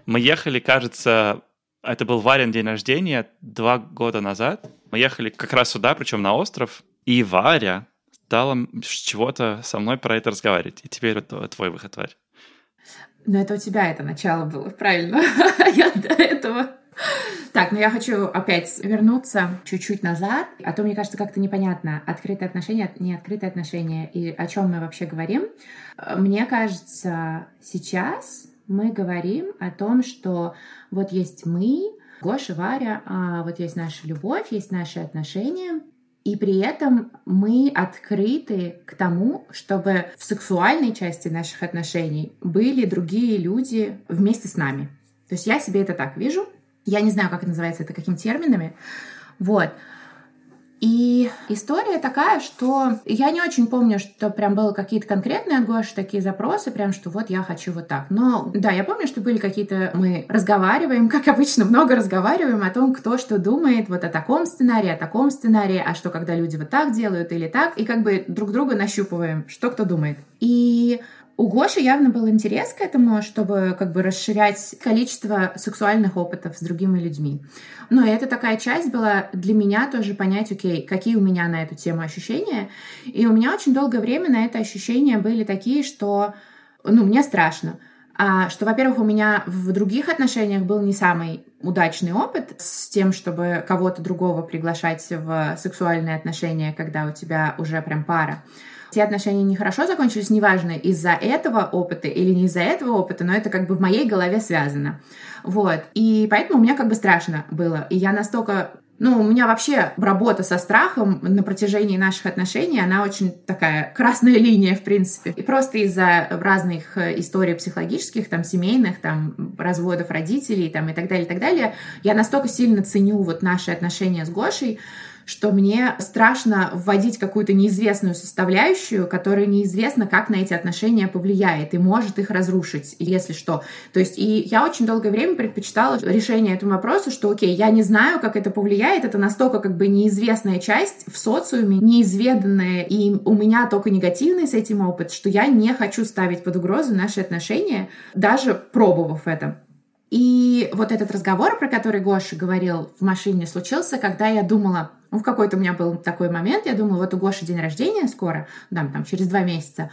Мы ехали, кажется, это был Варин день рождения два года назад. Мы ехали как раз сюда, причем на остров, и Варя стала чего-то со мной про это разговаривать. И теперь это твой выход, Варя. Ну, это у тебя это начало было, правильно? Я до этого так, но я хочу опять вернуться чуть-чуть назад, а то, мне кажется, как-то непонятно, открытые отношения, не открытые отношения, и о чем мы вообще говорим. Мне кажется, сейчас мы говорим о том, что вот есть мы, Гоша, Варя, а вот есть наша любовь, есть наши отношения, и при этом мы открыты к тому, чтобы в сексуальной части наших отношений были другие люди вместе с нами. То есть я себе это так вижу. Я не знаю, как это называется, это какими терминами. Вот. И история такая, что я не очень помню, что прям было какие-то конкретные от Гоши такие запросы, прям что вот я хочу вот так. Но да, я помню, что были какие-то... Мы разговариваем, как обычно, много разговариваем о том, кто что думает вот о таком сценарии, о таком сценарии, а что когда люди вот так делают или так, и как бы друг друга нащупываем, что кто думает. И у Гоши явно был интерес к этому, чтобы как бы расширять количество сексуальных опытов с другими людьми. Но это такая часть была для меня тоже понять, окей, какие у меня на эту тему ощущения. И у меня очень долгое время на это ощущения были такие, что, ну, мне страшно. А, что, во-первых, у меня в других отношениях был не самый удачный опыт с тем, чтобы кого-то другого приглашать в сексуальные отношения, когда у тебя уже прям пара те отношения нехорошо закончились, неважно, из-за этого опыта или не из-за этого опыта, но это как бы в моей голове связано. Вот. И поэтому у меня как бы страшно было. И я настолько Ну, у меня вообще работа со страхом на протяжении наших отношений, она очень такая красная линия, в принципе. И просто из-за разных э, историй психологических, там, семейных, там, разводов родителей, там, и так далее, и так далее, я настолько сильно ценю вот наши отношения с Гошей, что мне страшно вводить какую-то неизвестную составляющую, которая неизвестно, как на эти отношения повлияет и может их разрушить, если что. То есть и я очень долгое время предпочитала решение этому вопросу, что окей, я не знаю, как это повлияет, это настолько как бы неизвестная часть в социуме, неизведанная, и у меня только негативный с этим опыт, что я не хочу ставить под угрозу наши отношения, даже пробовав это. И вот этот разговор, про который Гоша говорил в машине, случился, когда я думала, ну, в какой-то у меня был такой момент, я думала, вот у Гоши день рождения скоро, да, там, через два месяца,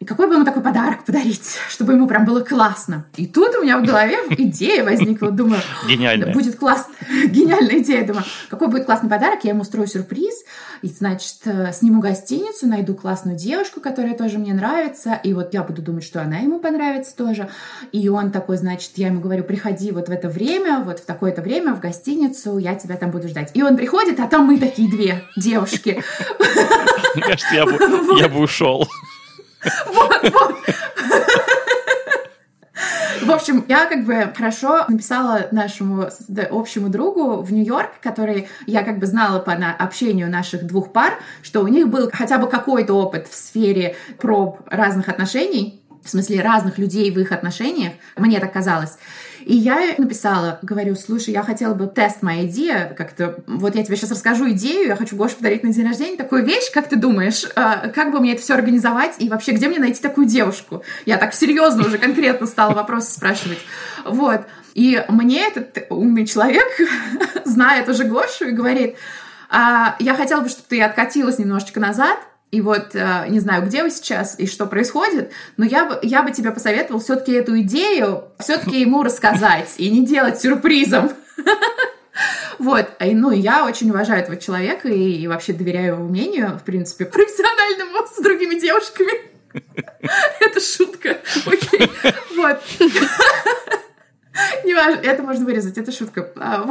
и какой бы ему такой подарок подарить, чтобы ему прям было классно. И тут у меня в голове идея возникла. Думаю, Гениальная. будет классно. Гениальная идея. Думаю, какой будет классный подарок, я ему устрою сюрприз. И, значит, э, сниму гостиницу, найду классную девушку, которая тоже мне нравится. И вот я буду думать, что она ему понравится тоже. И он такой, значит, я ему говорю, приходи вот в это время, вот в такое-то время в гостиницу, я тебя там буду ждать. И он приходит, а там мы такие две девушки. Мне кажется, я бы, я бы ушел. Вот, вот. В общем, я как бы хорошо написала нашему общему другу в Нью-Йорк, который я как бы знала по общению наших двух пар, что у них был хотя бы какой-то опыт в сфере проб разных отношений, в смысле разных людей в их отношениях, мне так казалось. И я написала, говорю, слушай, я хотела бы тест моя идея, как-то, вот я тебе сейчас расскажу идею, я хочу Гоше подарить на день рождения такую вещь, как ты думаешь, а, как бы мне это все организовать и вообще, где мне найти такую девушку? Я так серьезно уже конкретно стала вопросы спрашивать. Вот. И мне этот умный человек знает уже Гошу и говорит, а, я хотела бы, чтобы ты откатилась немножечко назад, и вот э, не знаю, где вы сейчас и что происходит, но я бы, я бы тебе посоветовал все-таки эту идею все-таки ему рассказать и не делать сюрпризом. Вот, ну, я очень уважаю этого человека и, и вообще доверяю его мнению, в принципе, профессиональному с другими девушками. Это шутка. Окей. Вот. Не важно, это можно вырезать, это шутка. А,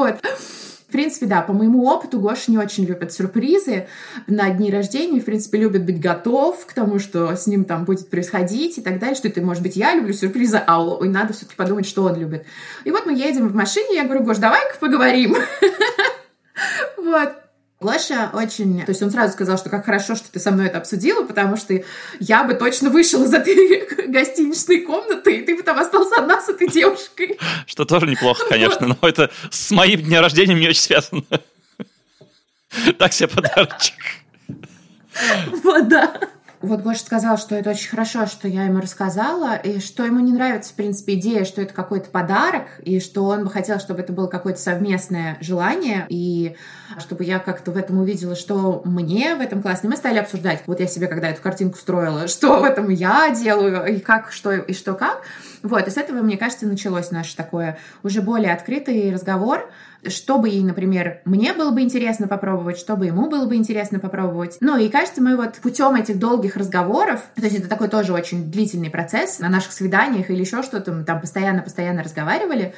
вот принципе, да, по моему опыту Гоша не очень любит сюрпризы на дни рождения, в принципе, любит быть готов к тому, что с ним там будет происходить и так далее, что это, может быть, я люблю сюрпризы, а надо все-таки подумать, что он любит. И вот мы едем в машине, я говорю, Гош, давай-ка поговорим. Вот. Гоша очень... То есть он сразу сказал, что как хорошо, что ты со мной это обсудила, потому что я бы точно вышел из этой гостиничной комнаты, и ты бы там остался одна с этой девушкой. Что тоже неплохо, конечно, но это с моим днем рождения не очень связано. Так себе подарочек. Вот, да. Вот Гоша сказал, что это очень хорошо, что я ему рассказала, и что ему не нравится, в принципе, идея, что это какой-то подарок, и что он бы хотел, чтобы это было какое-то совместное желание, и чтобы я как-то в этом увидела, что мне в этом классно. И мы стали обсуждать. Вот я себе, когда эту картинку строила, что в этом я делаю, и как, что, и что как. Вот, и с этого, мне кажется, началось наш такое уже более открытый разговор, чтобы ей, например, мне было бы интересно попробовать, чтобы ему было бы интересно попробовать. Ну и кажется, мы вот путем этих долгих разговоров, то есть это такой тоже очень длительный процесс на наших свиданиях или еще что-то, мы там постоянно-постоянно разговаривали,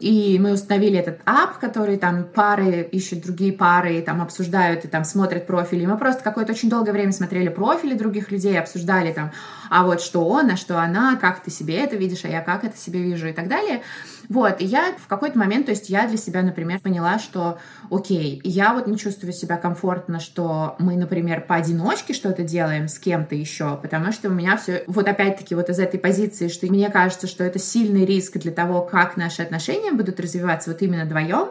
и мы установили этот ап, который там пары ищут другие пары, и там обсуждают и там смотрят профили. И мы просто какое-то очень долгое время смотрели профили других людей, обсуждали там, а вот что он, а что она, как ты себе это видишь, а я как это себе вижу и так далее. Вот, и я в какой-то момент, то есть я для себя, например, поняла, что, окей, я вот не чувствую себя комфортно, что мы, например, поодиночке что-то делаем с кем-то еще, потому что у меня все, вот опять-таки вот из этой позиции, что мне кажется, что это сильный риск для того, как наши отношения будут развиваться вот именно вдвоем.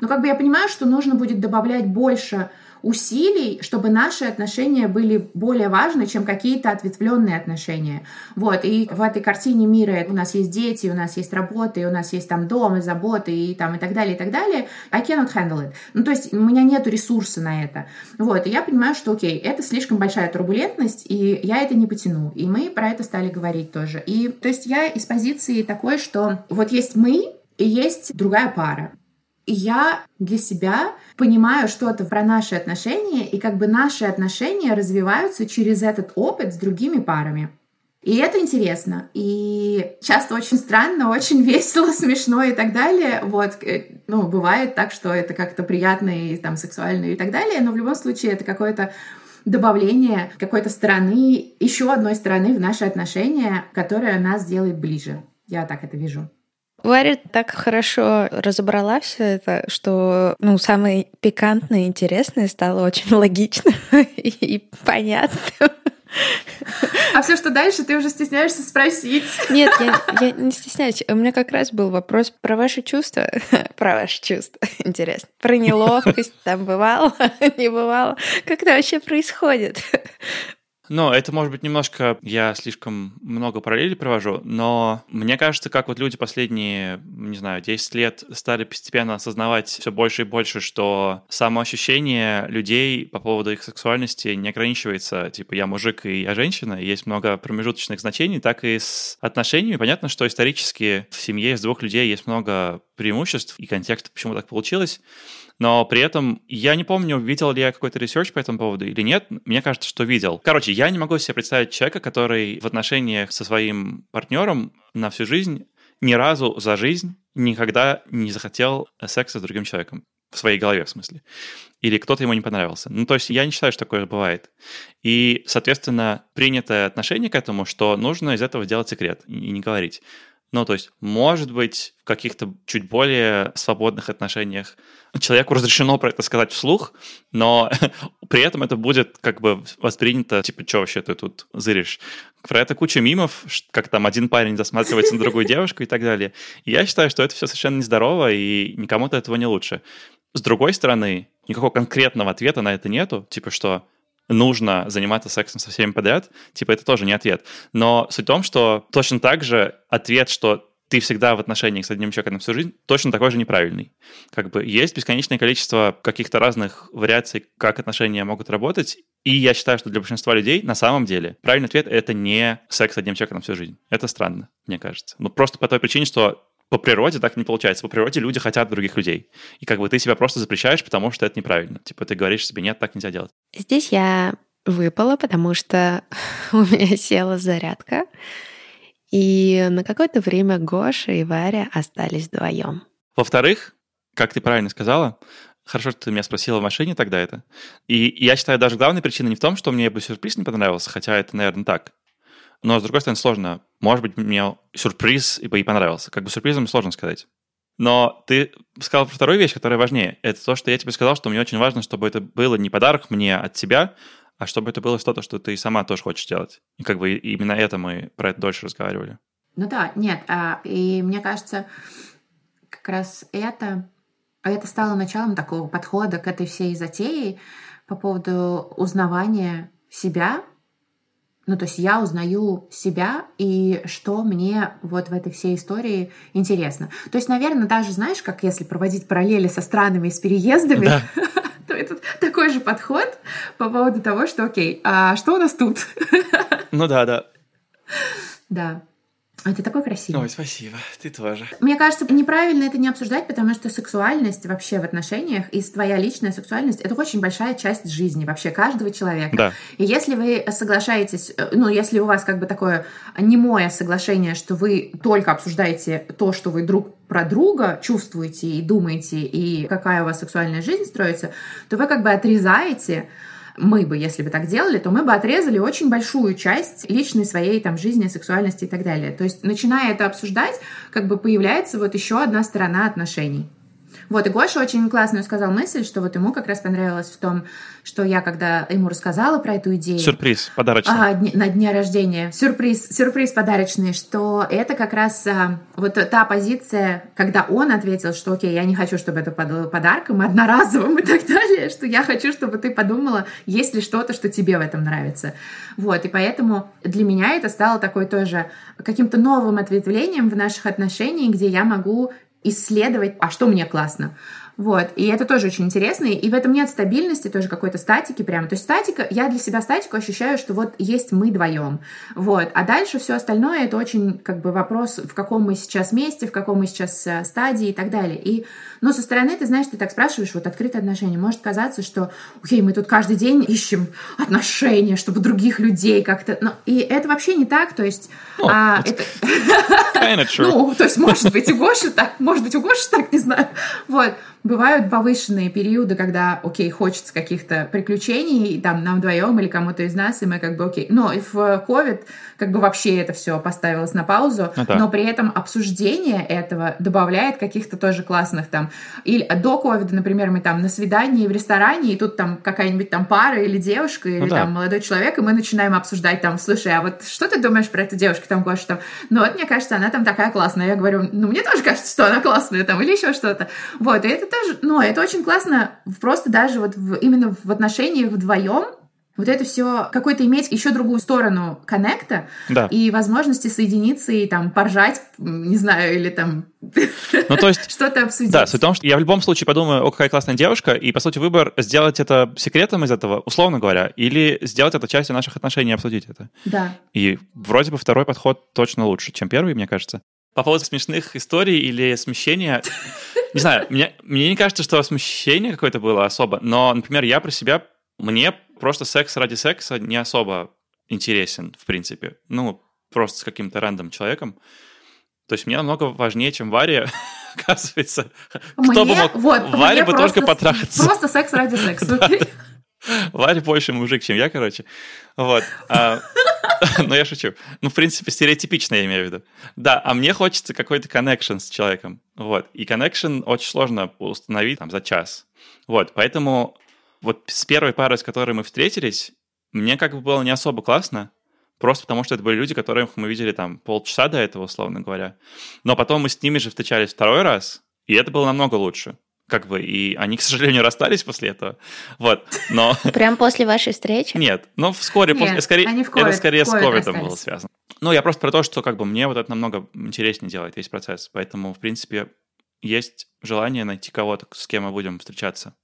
Но как бы я понимаю, что нужно будет добавлять больше усилий, чтобы наши отношения были более важны, чем какие-то ответвленные отношения. Вот, и в этой картине мира у нас есть дети, у нас есть работа, и у нас есть там дом, и заботы, и там, и так далее, и так далее. I cannot handle it. Ну, то есть у меня нет ресурса на это. Вот, и я понимаю, что, окей, это слишком большая турбулентность, и я это не потяну. И мы про это стали говорить тоже. И, то есть я из позиции такой, что вот есть мы, и есть другая пара я для себя понимаю что-то про наши отношения, и как бы наши отношения развиваются через этот опыт с другими парами. И это интересно. И часто очень странно, очень весело, смешно и так далее. Вот, э, ну, бывает так, что это как-то приятно и там сексуально и так далее, но в любом случае это какое-то добавление какой-то стороны, еще одной стороны в наши отношения, которая нас делает ближе. Я так это вижу. Варя так хорошо разобрала все это, что ну, самое пикантное и интересное стало очень логичным и понятным. А все, что дальше, ты уже стесняешься спросить. Нет, я, я не стесняюсь. У меня как раз был вопрос про ваши чувства. Про ваши чувства. Интересно. Про неловкость. Там бывало, не бывало. Как это вообще происходит? Ну, это, может быть, немножко я слишком много параллелей провожу, но мне кажется, как вот люди последние, не знаю, 10 лет стали постепенно осознавать все больше и больше, что самоощущение людей по поводу их сексуальности не ограничивается, типа, я мужик и я женщина, есть много промежуточных значений, так и с отношениями. Понятно, что исторически в семье из двух людей есть много преимуществ и контекста, почему так получилось, но при этом я не помню, видел ли я какой-то research по этому поводу или нет. Мне кажется, что видел. Короче, я не могу себе представить человека, который в отношениях со своим партнером на всю жизнь ни разу за жизнь никогда не захотел секса с другим человеком. В своей голове, в смысле. Или кто-то ему не понравился. Ну, то есть я не считаю, что такое бывает. И, соответственно, принятое отношение к этому, что нужно из этого сделать секрет и не говорить. Ну, то есть, может быть, в каких-то чуть более свободных отношениях человеку разрешено про это сказать вслух, но при этом это будет как бы воспринято, типа, что вообще ты тут зыришь? Про это куча мимов, как там один парень засматривается на другую девушку и так далее. И я считаю, что это все совершенно нездорово, и никому-то этого не лучше. С другой стороны, никакого конкретного ответа на это нету, типа, что нужно заниматься сексом со всеми подряд, типа это тоже не ответ. Но суть в том, что точно так же ответ, что ты всегда в отношениях с одним человеком всю жизнь, точно такой же неправильный. Как бы есть бесконечное количество каких-то разных вариаций, как отношения могут работать, и я считаю, что для большинства людей на самом деле правильный ответ — это не секс с одним человеком всю жизнь. Это странно, мне кажется. Ну, просто по той причине, что по природе так не получается. По природе люди хотят других людей. И как бы ты себя просто запрещаешь, потому что это неправильно. Типа ты говоришь себе, нет, так нельзя делать. Здесь я выпала, потому что у меня села зарядка. И на какое-то время Гоша и Варя остались вдвоем. Во-вторых, как ты правильно сказала, хорошо, что ты меня спросила в машине тогда это. И я считаю, даже главная причина не в том, что мне бы сюрприз не понравился, хотя это, наверное, так. Но, с другой стороны, сложно. Может быть, мне сюрприз и понравился. Как бы сюрпризом сложно сказать. Но ты сказал про вторую вещь, которая важнее. Это то, что я тебе сказал, что мне очень важно, чтобы это было не подарок мне от тебя, а чтобы это было что-то, что ты сама тоже хочешь делать. И как бы именно это мы про это дольше разговаривали. Ну да, нет. А, и мне кажется, как раз это, это стало началом такого подхода к этой всей затее по поводу узнавания себя ну, то есть я узнаю себя и что мне вот в этой всей истории интересно. То есть, наверное, даже, знаешь, как если проводить параллели со странами и с переездами, да. то это такой же подход по поводу того, что, окей, а что у нас тут? Ну да, да. Да. Это такой красивый. Ой, спасибо. Ты тоже. Мне кажется, неправильно это не обсуждать, потому что сексуальность вообще в отношениях и твоя личная сексуальность — это очень большая часть жизни вообще каждого человека. Да. И если вы соглашаетесь, э, ну, если у вас как бы такое немое соглашение, что вы только обсуждаете то, что вы друг про друга чувствуете и думаете, и какая у вас сексуальная жизнь строится, то вы как бы отрезаете мы бы, если бы так делали, то мы бы отрезали очень большую часть личной своей там жизни, сексуальности и так далее. То есть, начиная это обсуждать, как бы появляется вот еще одна сторона отношений. Вот, и Гоша очень классную сказал мысль, что вот ему как раз понравилось в том, что я, когда ему рассказала про эту идею... Sюрприз подарочный. А, на дне рождения. Сюрприз, сюрприз подарочный, что это как раз а, вот та позиция, когда он ответил, что окей, я не хочу, чтобы это было подарком, одноразовым и так далее, что я хочу, чтобы ты подумала, есть ли что-то, что тебе в этом нравится. Вот, и поэтому для меня это стало такой тоже каким-то новым ответвлением в наших отношениях, где я могу исследовать, а что мне классно, Вот, и это тоже очень интересно, и в этом нет стабильности, тоже какой-то статики прям. То есть статика, я для себя статику ощущаю, что вот есть мы вдвоем, вот, а дальше все остальное это очень как бы вопрос, в каком мы сейчас месте, в каком мы сейчас э, стадии и так далее. И, но со стороны, ты знаешь, ты так спрашиваешь, вот открытые отношения, может казаться, что, окей, мы тут каждый день ищем отношения, чтобы других людей как-то, но и это вообще не так, то есть, oh, а, это... ну, то есть, может быть, у Гоши так, может быть, у Гоши так, не знаю, вот, Бывают повышенные периоды, когда, окей, хочется каких-то приключений, там, нам вдвоем или кому-то из нас, и мы как бы окей. Но и в COVID как бы вообще это все поставилось на паузу, ну, да. но при этом обсуждение этого добавляет каких-то тоже классных там... Или до ковида, например, мы там на свидании в ресторане, и тут там какая-нибудь там пара или девушка, или ну, да. там молодой человек, и мы начинаем обсуждать там, слушай, а вот что ты думаешь про эту девушку там, Гоша, там? Ну вот, мне кажется, она там такая классная. Я говорю, ну мне тоже кажется, что она классная там, или еще что-то. Вот, и это тоже, ну, это очень классно просто даже вот в, именно в отношениях вдвоем, вот это все какой-то иметь еще другую сторону коннекта да. и возможности соединиться и там поржать, не знаю, или там ну, то есть, что-то обсудить. Да, суть в том, что я в любом случае подумаю, о, какая классная девушка, и, по сути, выбор сделать это секретом из этого, условно говоря, или сделать это частью наших отношений и обсудить это. Да. И вроде бы второй подход точно лучше, чем первый, мне кажется. По поводу смешных историй или смещения, не знаю, мне, мне не кажется, что смущение какое-то было особо, но, например, я про себя, мне просто секс ради секса не особо интересен, в принципе. Ну, просто с каким-то рандом человеком. То есть мне намного важнее, чем Варе, оказывается. Мне, Кто бы мог... Вот, Варе бы просто, только потрахаться. Просто секс ради секса. Варя больше мужик, чем я, короче. Вот. А, но я шучу. Ну, в принципе, стереотипично я имею в виду. Да, а мне хочется какой-то connection с человеком. Вот. И connection очень сложно установить там за час. Вот. Поэтому вот с первой парой, с которой мы встретились, мне как бы было не особо классно. Просто потому, что это были люди, которых мы видели там полчаса до этого, условно говоря. Но потом мы с ними же встречались второй раз, и это было намного лучше как бы, и они, к сожалению, расстались после этого, вот, но... Прям после вашей встречи? Нет, ну, вскоре, Нет, после, скорее, они в COVID, это скорее с ковидом было связано. Ну, я просто про то, что, как бы, мне вот это намного интереснее делать, весь процесс, поэтому, в принципе, есть желание найти кого-то, с кем мы будем встречаться.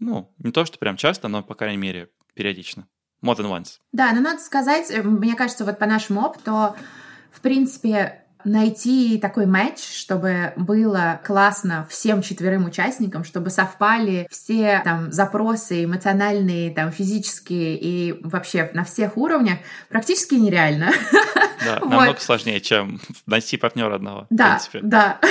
Ну, не то, что прям часто, но, по крайней мере, периодично. More than once. Да, но надо сказать, э, мне кажется, вот по нашему опыту, в принципе, найти такой матч, чтобы было классно всем четверым участникам, чтобы совпали все там запросы эмоциональные, там физические и вообще на всех уровнях, практически нереально. Да, намного сложнее, чем найти партнера одного. Да, да.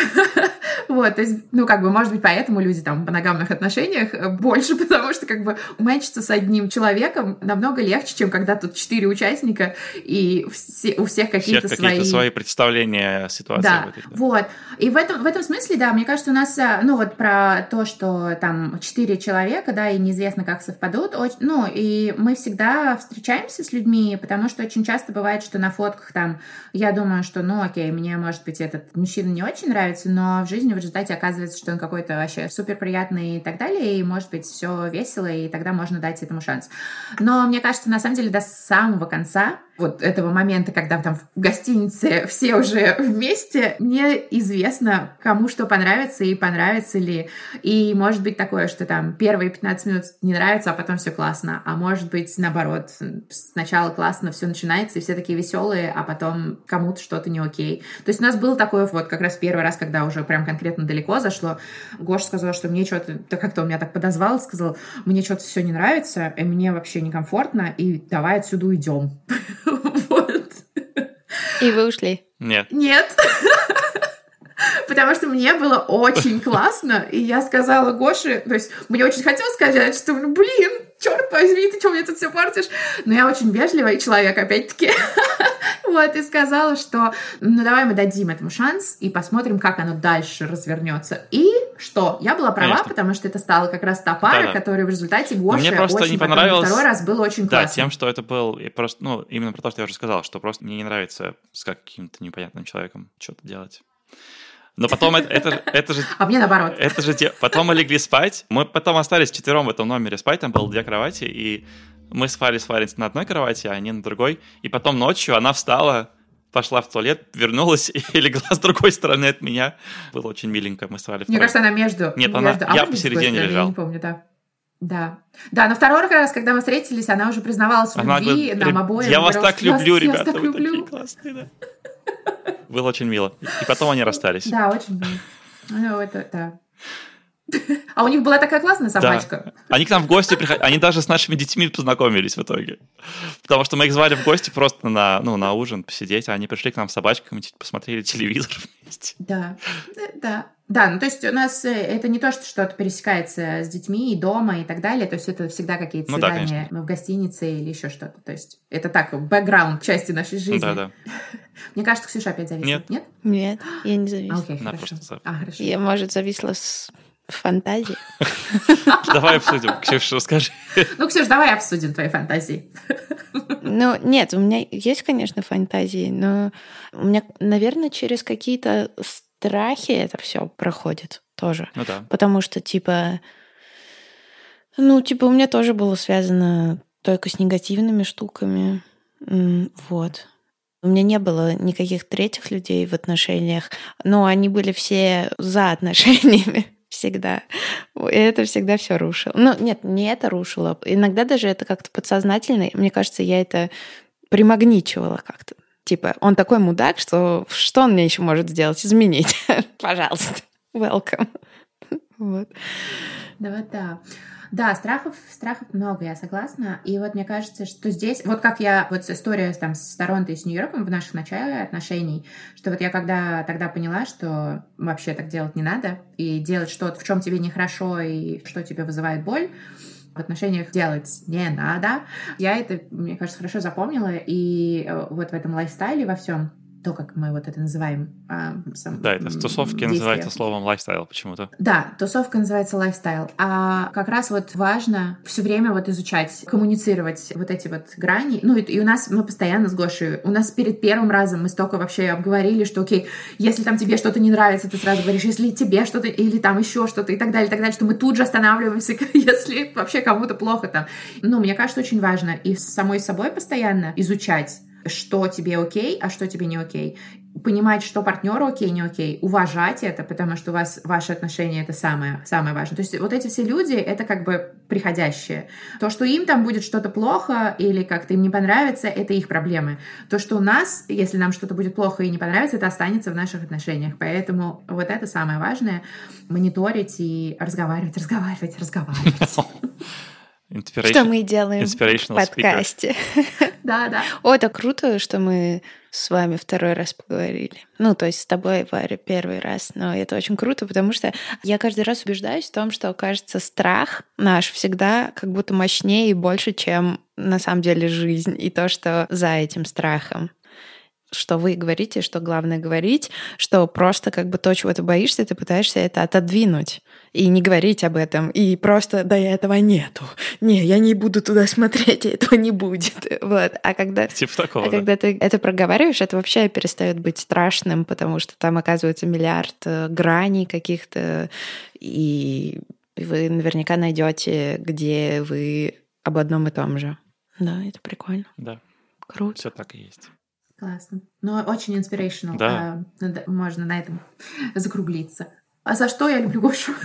Вот, то есть, ну, как бы, может быть, поэтому люди там в моногамных отношениях э, больше, потому что, как бы, мэчиться с одним человеком намного легче, чем когда тут четыре участника, и все, у всех какие-то свои... какие-то свои представления о ситуации. Да, этой, да, вот. И в этом, в этом смысле, да, мне кажется, у нас, э, ну, вот про то, что там четыре человека, да, и неизвестно, как совпадут, очень, ну, и мы всегда встречаемся с людьми, потому что очень часто бывает, что на фотках там я думаю, что, ну, окей, мне, может быть, этот мужчина не очень нравится, но в жизни в результате оказывается, что он какой-то вообще супер приятный и так далее, и может быть все весело, и тогда можно дать этому шанс. Но мне кажется, на самом деле до самого конца вот этого момента, когда там в гостинице все уже вместе, мне известно, кому что понравится и понравится ли. И может быть такое, что там первые 15 минут не нравится, а потом все классно. А может быть наоборот, сначала классно все начинается, и все такие веселые, а потом кому-то что-то не окей. То есть у нас был такое вот как раз первый раз, когда уже прям конкретно далеко зашло. Гоша сказал, что мне что-то, как-то он меня так подозвал, сказал, мне что-то все не нравится, и мне вообще некомфортно, и давай отсюда уйдем. Вот. И вы ушли? Нет. Нет. Потому что мне было очень классно, и я сказала Гоше, то есть мне очень хотелось сказать, что, ну, блин, черт возьми, ты что мне тут все портишь? Но я очень вежливый человек, опять-таки. вот, и сказала, что ну давай мы дадим этому шанс и посмотрим, как оно дальше развернется. И что? Я была права, Конечно. потому что это стала как раз та пара, да, да. которая в результате Гоше мне просто очень не понравилось... второй раз было очень да, классно. тем, что это был просто, ну, именно про то, что я уже сказал, что просто мне не нравится с каким-то непонятным человеком что-то делать. Но потом это, это, это же... А мне наоборот. Это же... Потом мы легли спать. Мы потом остались четвером в этом номере спать. Там было две кровати. И мы спали с Варенцем на одной кровати, а они на другой. И потом ночью она встала пошла в туалет, вернулась и легла с другой стороны от меня. Было очень миленько, мы спали Мне кажется, она между. Нет, между... она, а я посередине лежал. Я не помню, да. Да. Да, но второй раз, когда мы встретились, она уже признавалась в Она любви говорит, нам «Реб- обоим. Я вас так «Я люблю, ребята, так вы люблю. такие классные, да. Было очень мило. И потом они расстались. Да, очень мило. Ну, это, да. А у них была такая классная собачка. Они к нам в гости приходили, они даже с нашими детьми познакомились в итоге. Потому что мы их звали в гости просто на, ну, на ужин посидеть, а они пришли к нам с собачками, типа, посмотрели телевизор вместе. Да, да, да. Да, ну то есть у нас э, это не то, что что-то пересекается с детьми и дома и так далее, то есть это всегда какие-то Ну да, свидания в гостинице или еще что-то. То есть это так, бэкграунд части нашей жизни. да, да. Мне кажется, Ксюша опять зависла. Нет. Нет? Нет, я не зависла. А, окей, Она хорошо. просто А, хорошо. Я, может, зависла с фантазией. Давай обсудим. Ксюша, расскажи. Ну, Ксюш, давай обсудим твои фантазии. Ну, нет, у меня есть, конечно, фантазии, но у меня, наверное, через какие-то страхи это все проходит тоже. Ну да. Потому что, типа, ну, типа, у меня тоже было связано только с негативными штуками. Вот. У меня не было никаких третьих людей в отношениях, но они были все за отношениями всегда. И это всегда все рушило. Ну, нет, не это рушило. Иногда даже это как-то подсознательно. Мне кажется, я это примагничивала как-то. Типа, он такой мудак, что что он мне еще может сделать? Изменить. Пожалуйста. Welcome. Вот. Да, да. Да, страхов, страхов много, я согласна. И вот мне кажется, что здесь, вот как я, вот история там с Торонто и с Нью-Йорком в наших начале отношений, что вот я когда тогда поняла, что вообще так делать не надо, и делать что-то, в чем тебе нехорошо и что тебе вызывает боль, в отношениях делать не надо. Я это, мне кажется, хорошо запомнила, и э, вот в этом lifestyle е во всем, то, как мы вот это называем. а, сам- Да, это в тусовке действие. называется словом lifestyle почему-то. Да, тусовка называется lifestyle. А как раз вот важно все время вот изучать, коммуницировать вот эти вот грани. Ну и, и у нас мы постоянно с Гошей, у нас перед первым разом мы столько вообще обговорили, что окей, если там тебе что-то не нравится, ты сразу говоришь, если тебе что-то или там еще что-то и так далее, и так далее, что мы тут же останавливаемся, если вообще кому-то плохо там. Ну, мне кажется, очень важно и с самой собой постоянно изучать что тебе окей, а что тебе не окей. Понимать, что партнеру окей, не окей. Уважать это, потому что у вас ваши отношения это самое, самое важное. То есть вот эти все люди, это как бы приходящие. То, что им там будет что-то плохо или как-то им не понравится, это их проблемы. То, что у нас, если нам что-то будет плохо и не понравится, это останется в наших отношениях. Поэтому вот это самое важное. Мониторить и разговаривать, разговаривать, разговаривать. Inspiration- Что мы и делаем в подкасте. Да, да. О, это круто, что мы с вами второй раз поговорили. Ну, то есть с тобой, Варя, первый раз. Но это очень круто, потому что я каждый раз убеждаюсь в том, что, кажется, страх наш всегда как будто мощнее и больше, чем на самом деле жизнь и то, что за этим страхом что вы говорите, что главное говорить, что просто как бы то, чего ты боишься, ты пытаешься это отодвинуть и не говорить об этом, и просто, да, этого нету. Не, я не буду туда смотреть, и этого не будет. Вот. А когда Типа такого, а да. когда ты это проговариваешь, это вообще перестает быть страшным, потому что там оказывается миллиард э, граней каких-то, и вы наверняка найдете, где вы об одном и том же. Да, это прикольно. Да, Круто. все так и есть. Классно. Ну, очень inspirational. Да. А, можно на этом закруглиться. А за что я люблю Гошу?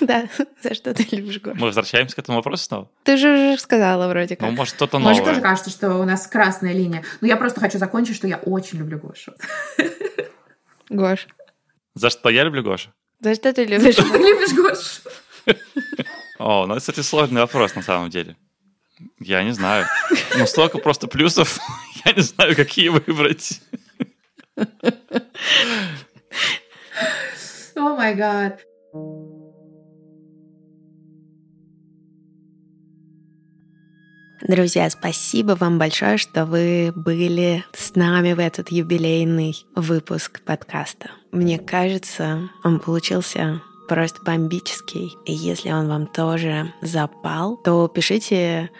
Да, за что ты любишь Гошу? Мы возвращаемся к этому вопросу снова? Ты же уже сказала вроде Ну, как. может, что-то Мне новое. тоже кажется, что у нас красная линия. Но я просто хочу закончить, что я очень люблю Гошу. Гош, За что я люблю Гошу? за что ты любишь? Ты любишь Гошу? О, ну, это, кстати, сложный вопрос на самом деле. Я не знаю. Ну, столько просто плюсов. Я не знаю, какие выбрать. О май гад. Друзья, спасибо вам большое, что вы были с нами в этот юбилейный выпуск подкаста. Мне кажется, он получился просто бомбический. И если он вам тоже запал, то пишите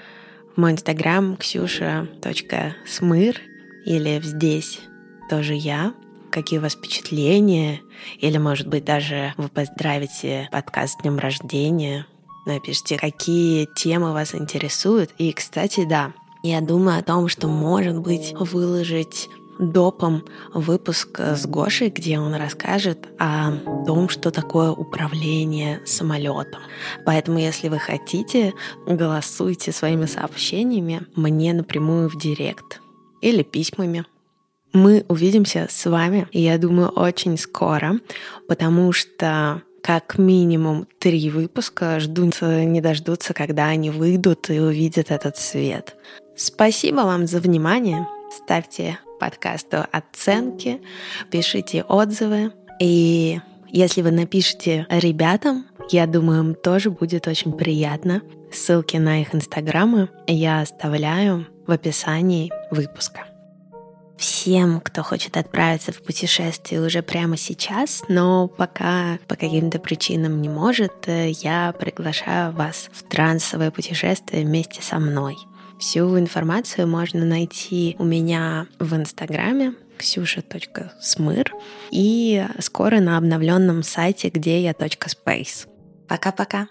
в мой инстаграм ксюша.смыр или здесь тоже я. Какие у вас впечатления? Или, может быть, даже вы поздравите подкаст с днем рождения. Напишите, какие темы вас интересуют. И, кстати, да, Я думаю о том, что, может быть, выложить допом выпуск с Гошей, где он расскажет о том, что такое управление самолетом. Поэтому, если вы хотите, голосуйте своими сообщениями мне напрямую в директ или письмами. Мы увидимся с вами, я думаю, очень скоро, потому что как минимум три выпуска ждут, не дождутся, когда они выйдут и увидят этот свет. Спасибо вам за внимание. Ставьте подкасту оценки, пишите отзывы. И если вы напишите ребятам, я думаю, им тоже будет очень приятно. Ссылки на их инстаграмы я оставляю в описании выпуска. Всем, кто хочет отправиться в путешествие уже прямо сейчас, но пока по каким-то причинам не может, я приглашаю вас в трансовое путешествие вместе со мной — Всю информацию можно найти у меня в Инстаграме ксюша.смыр и скоро на обновленном сайте где я. Пока-пока!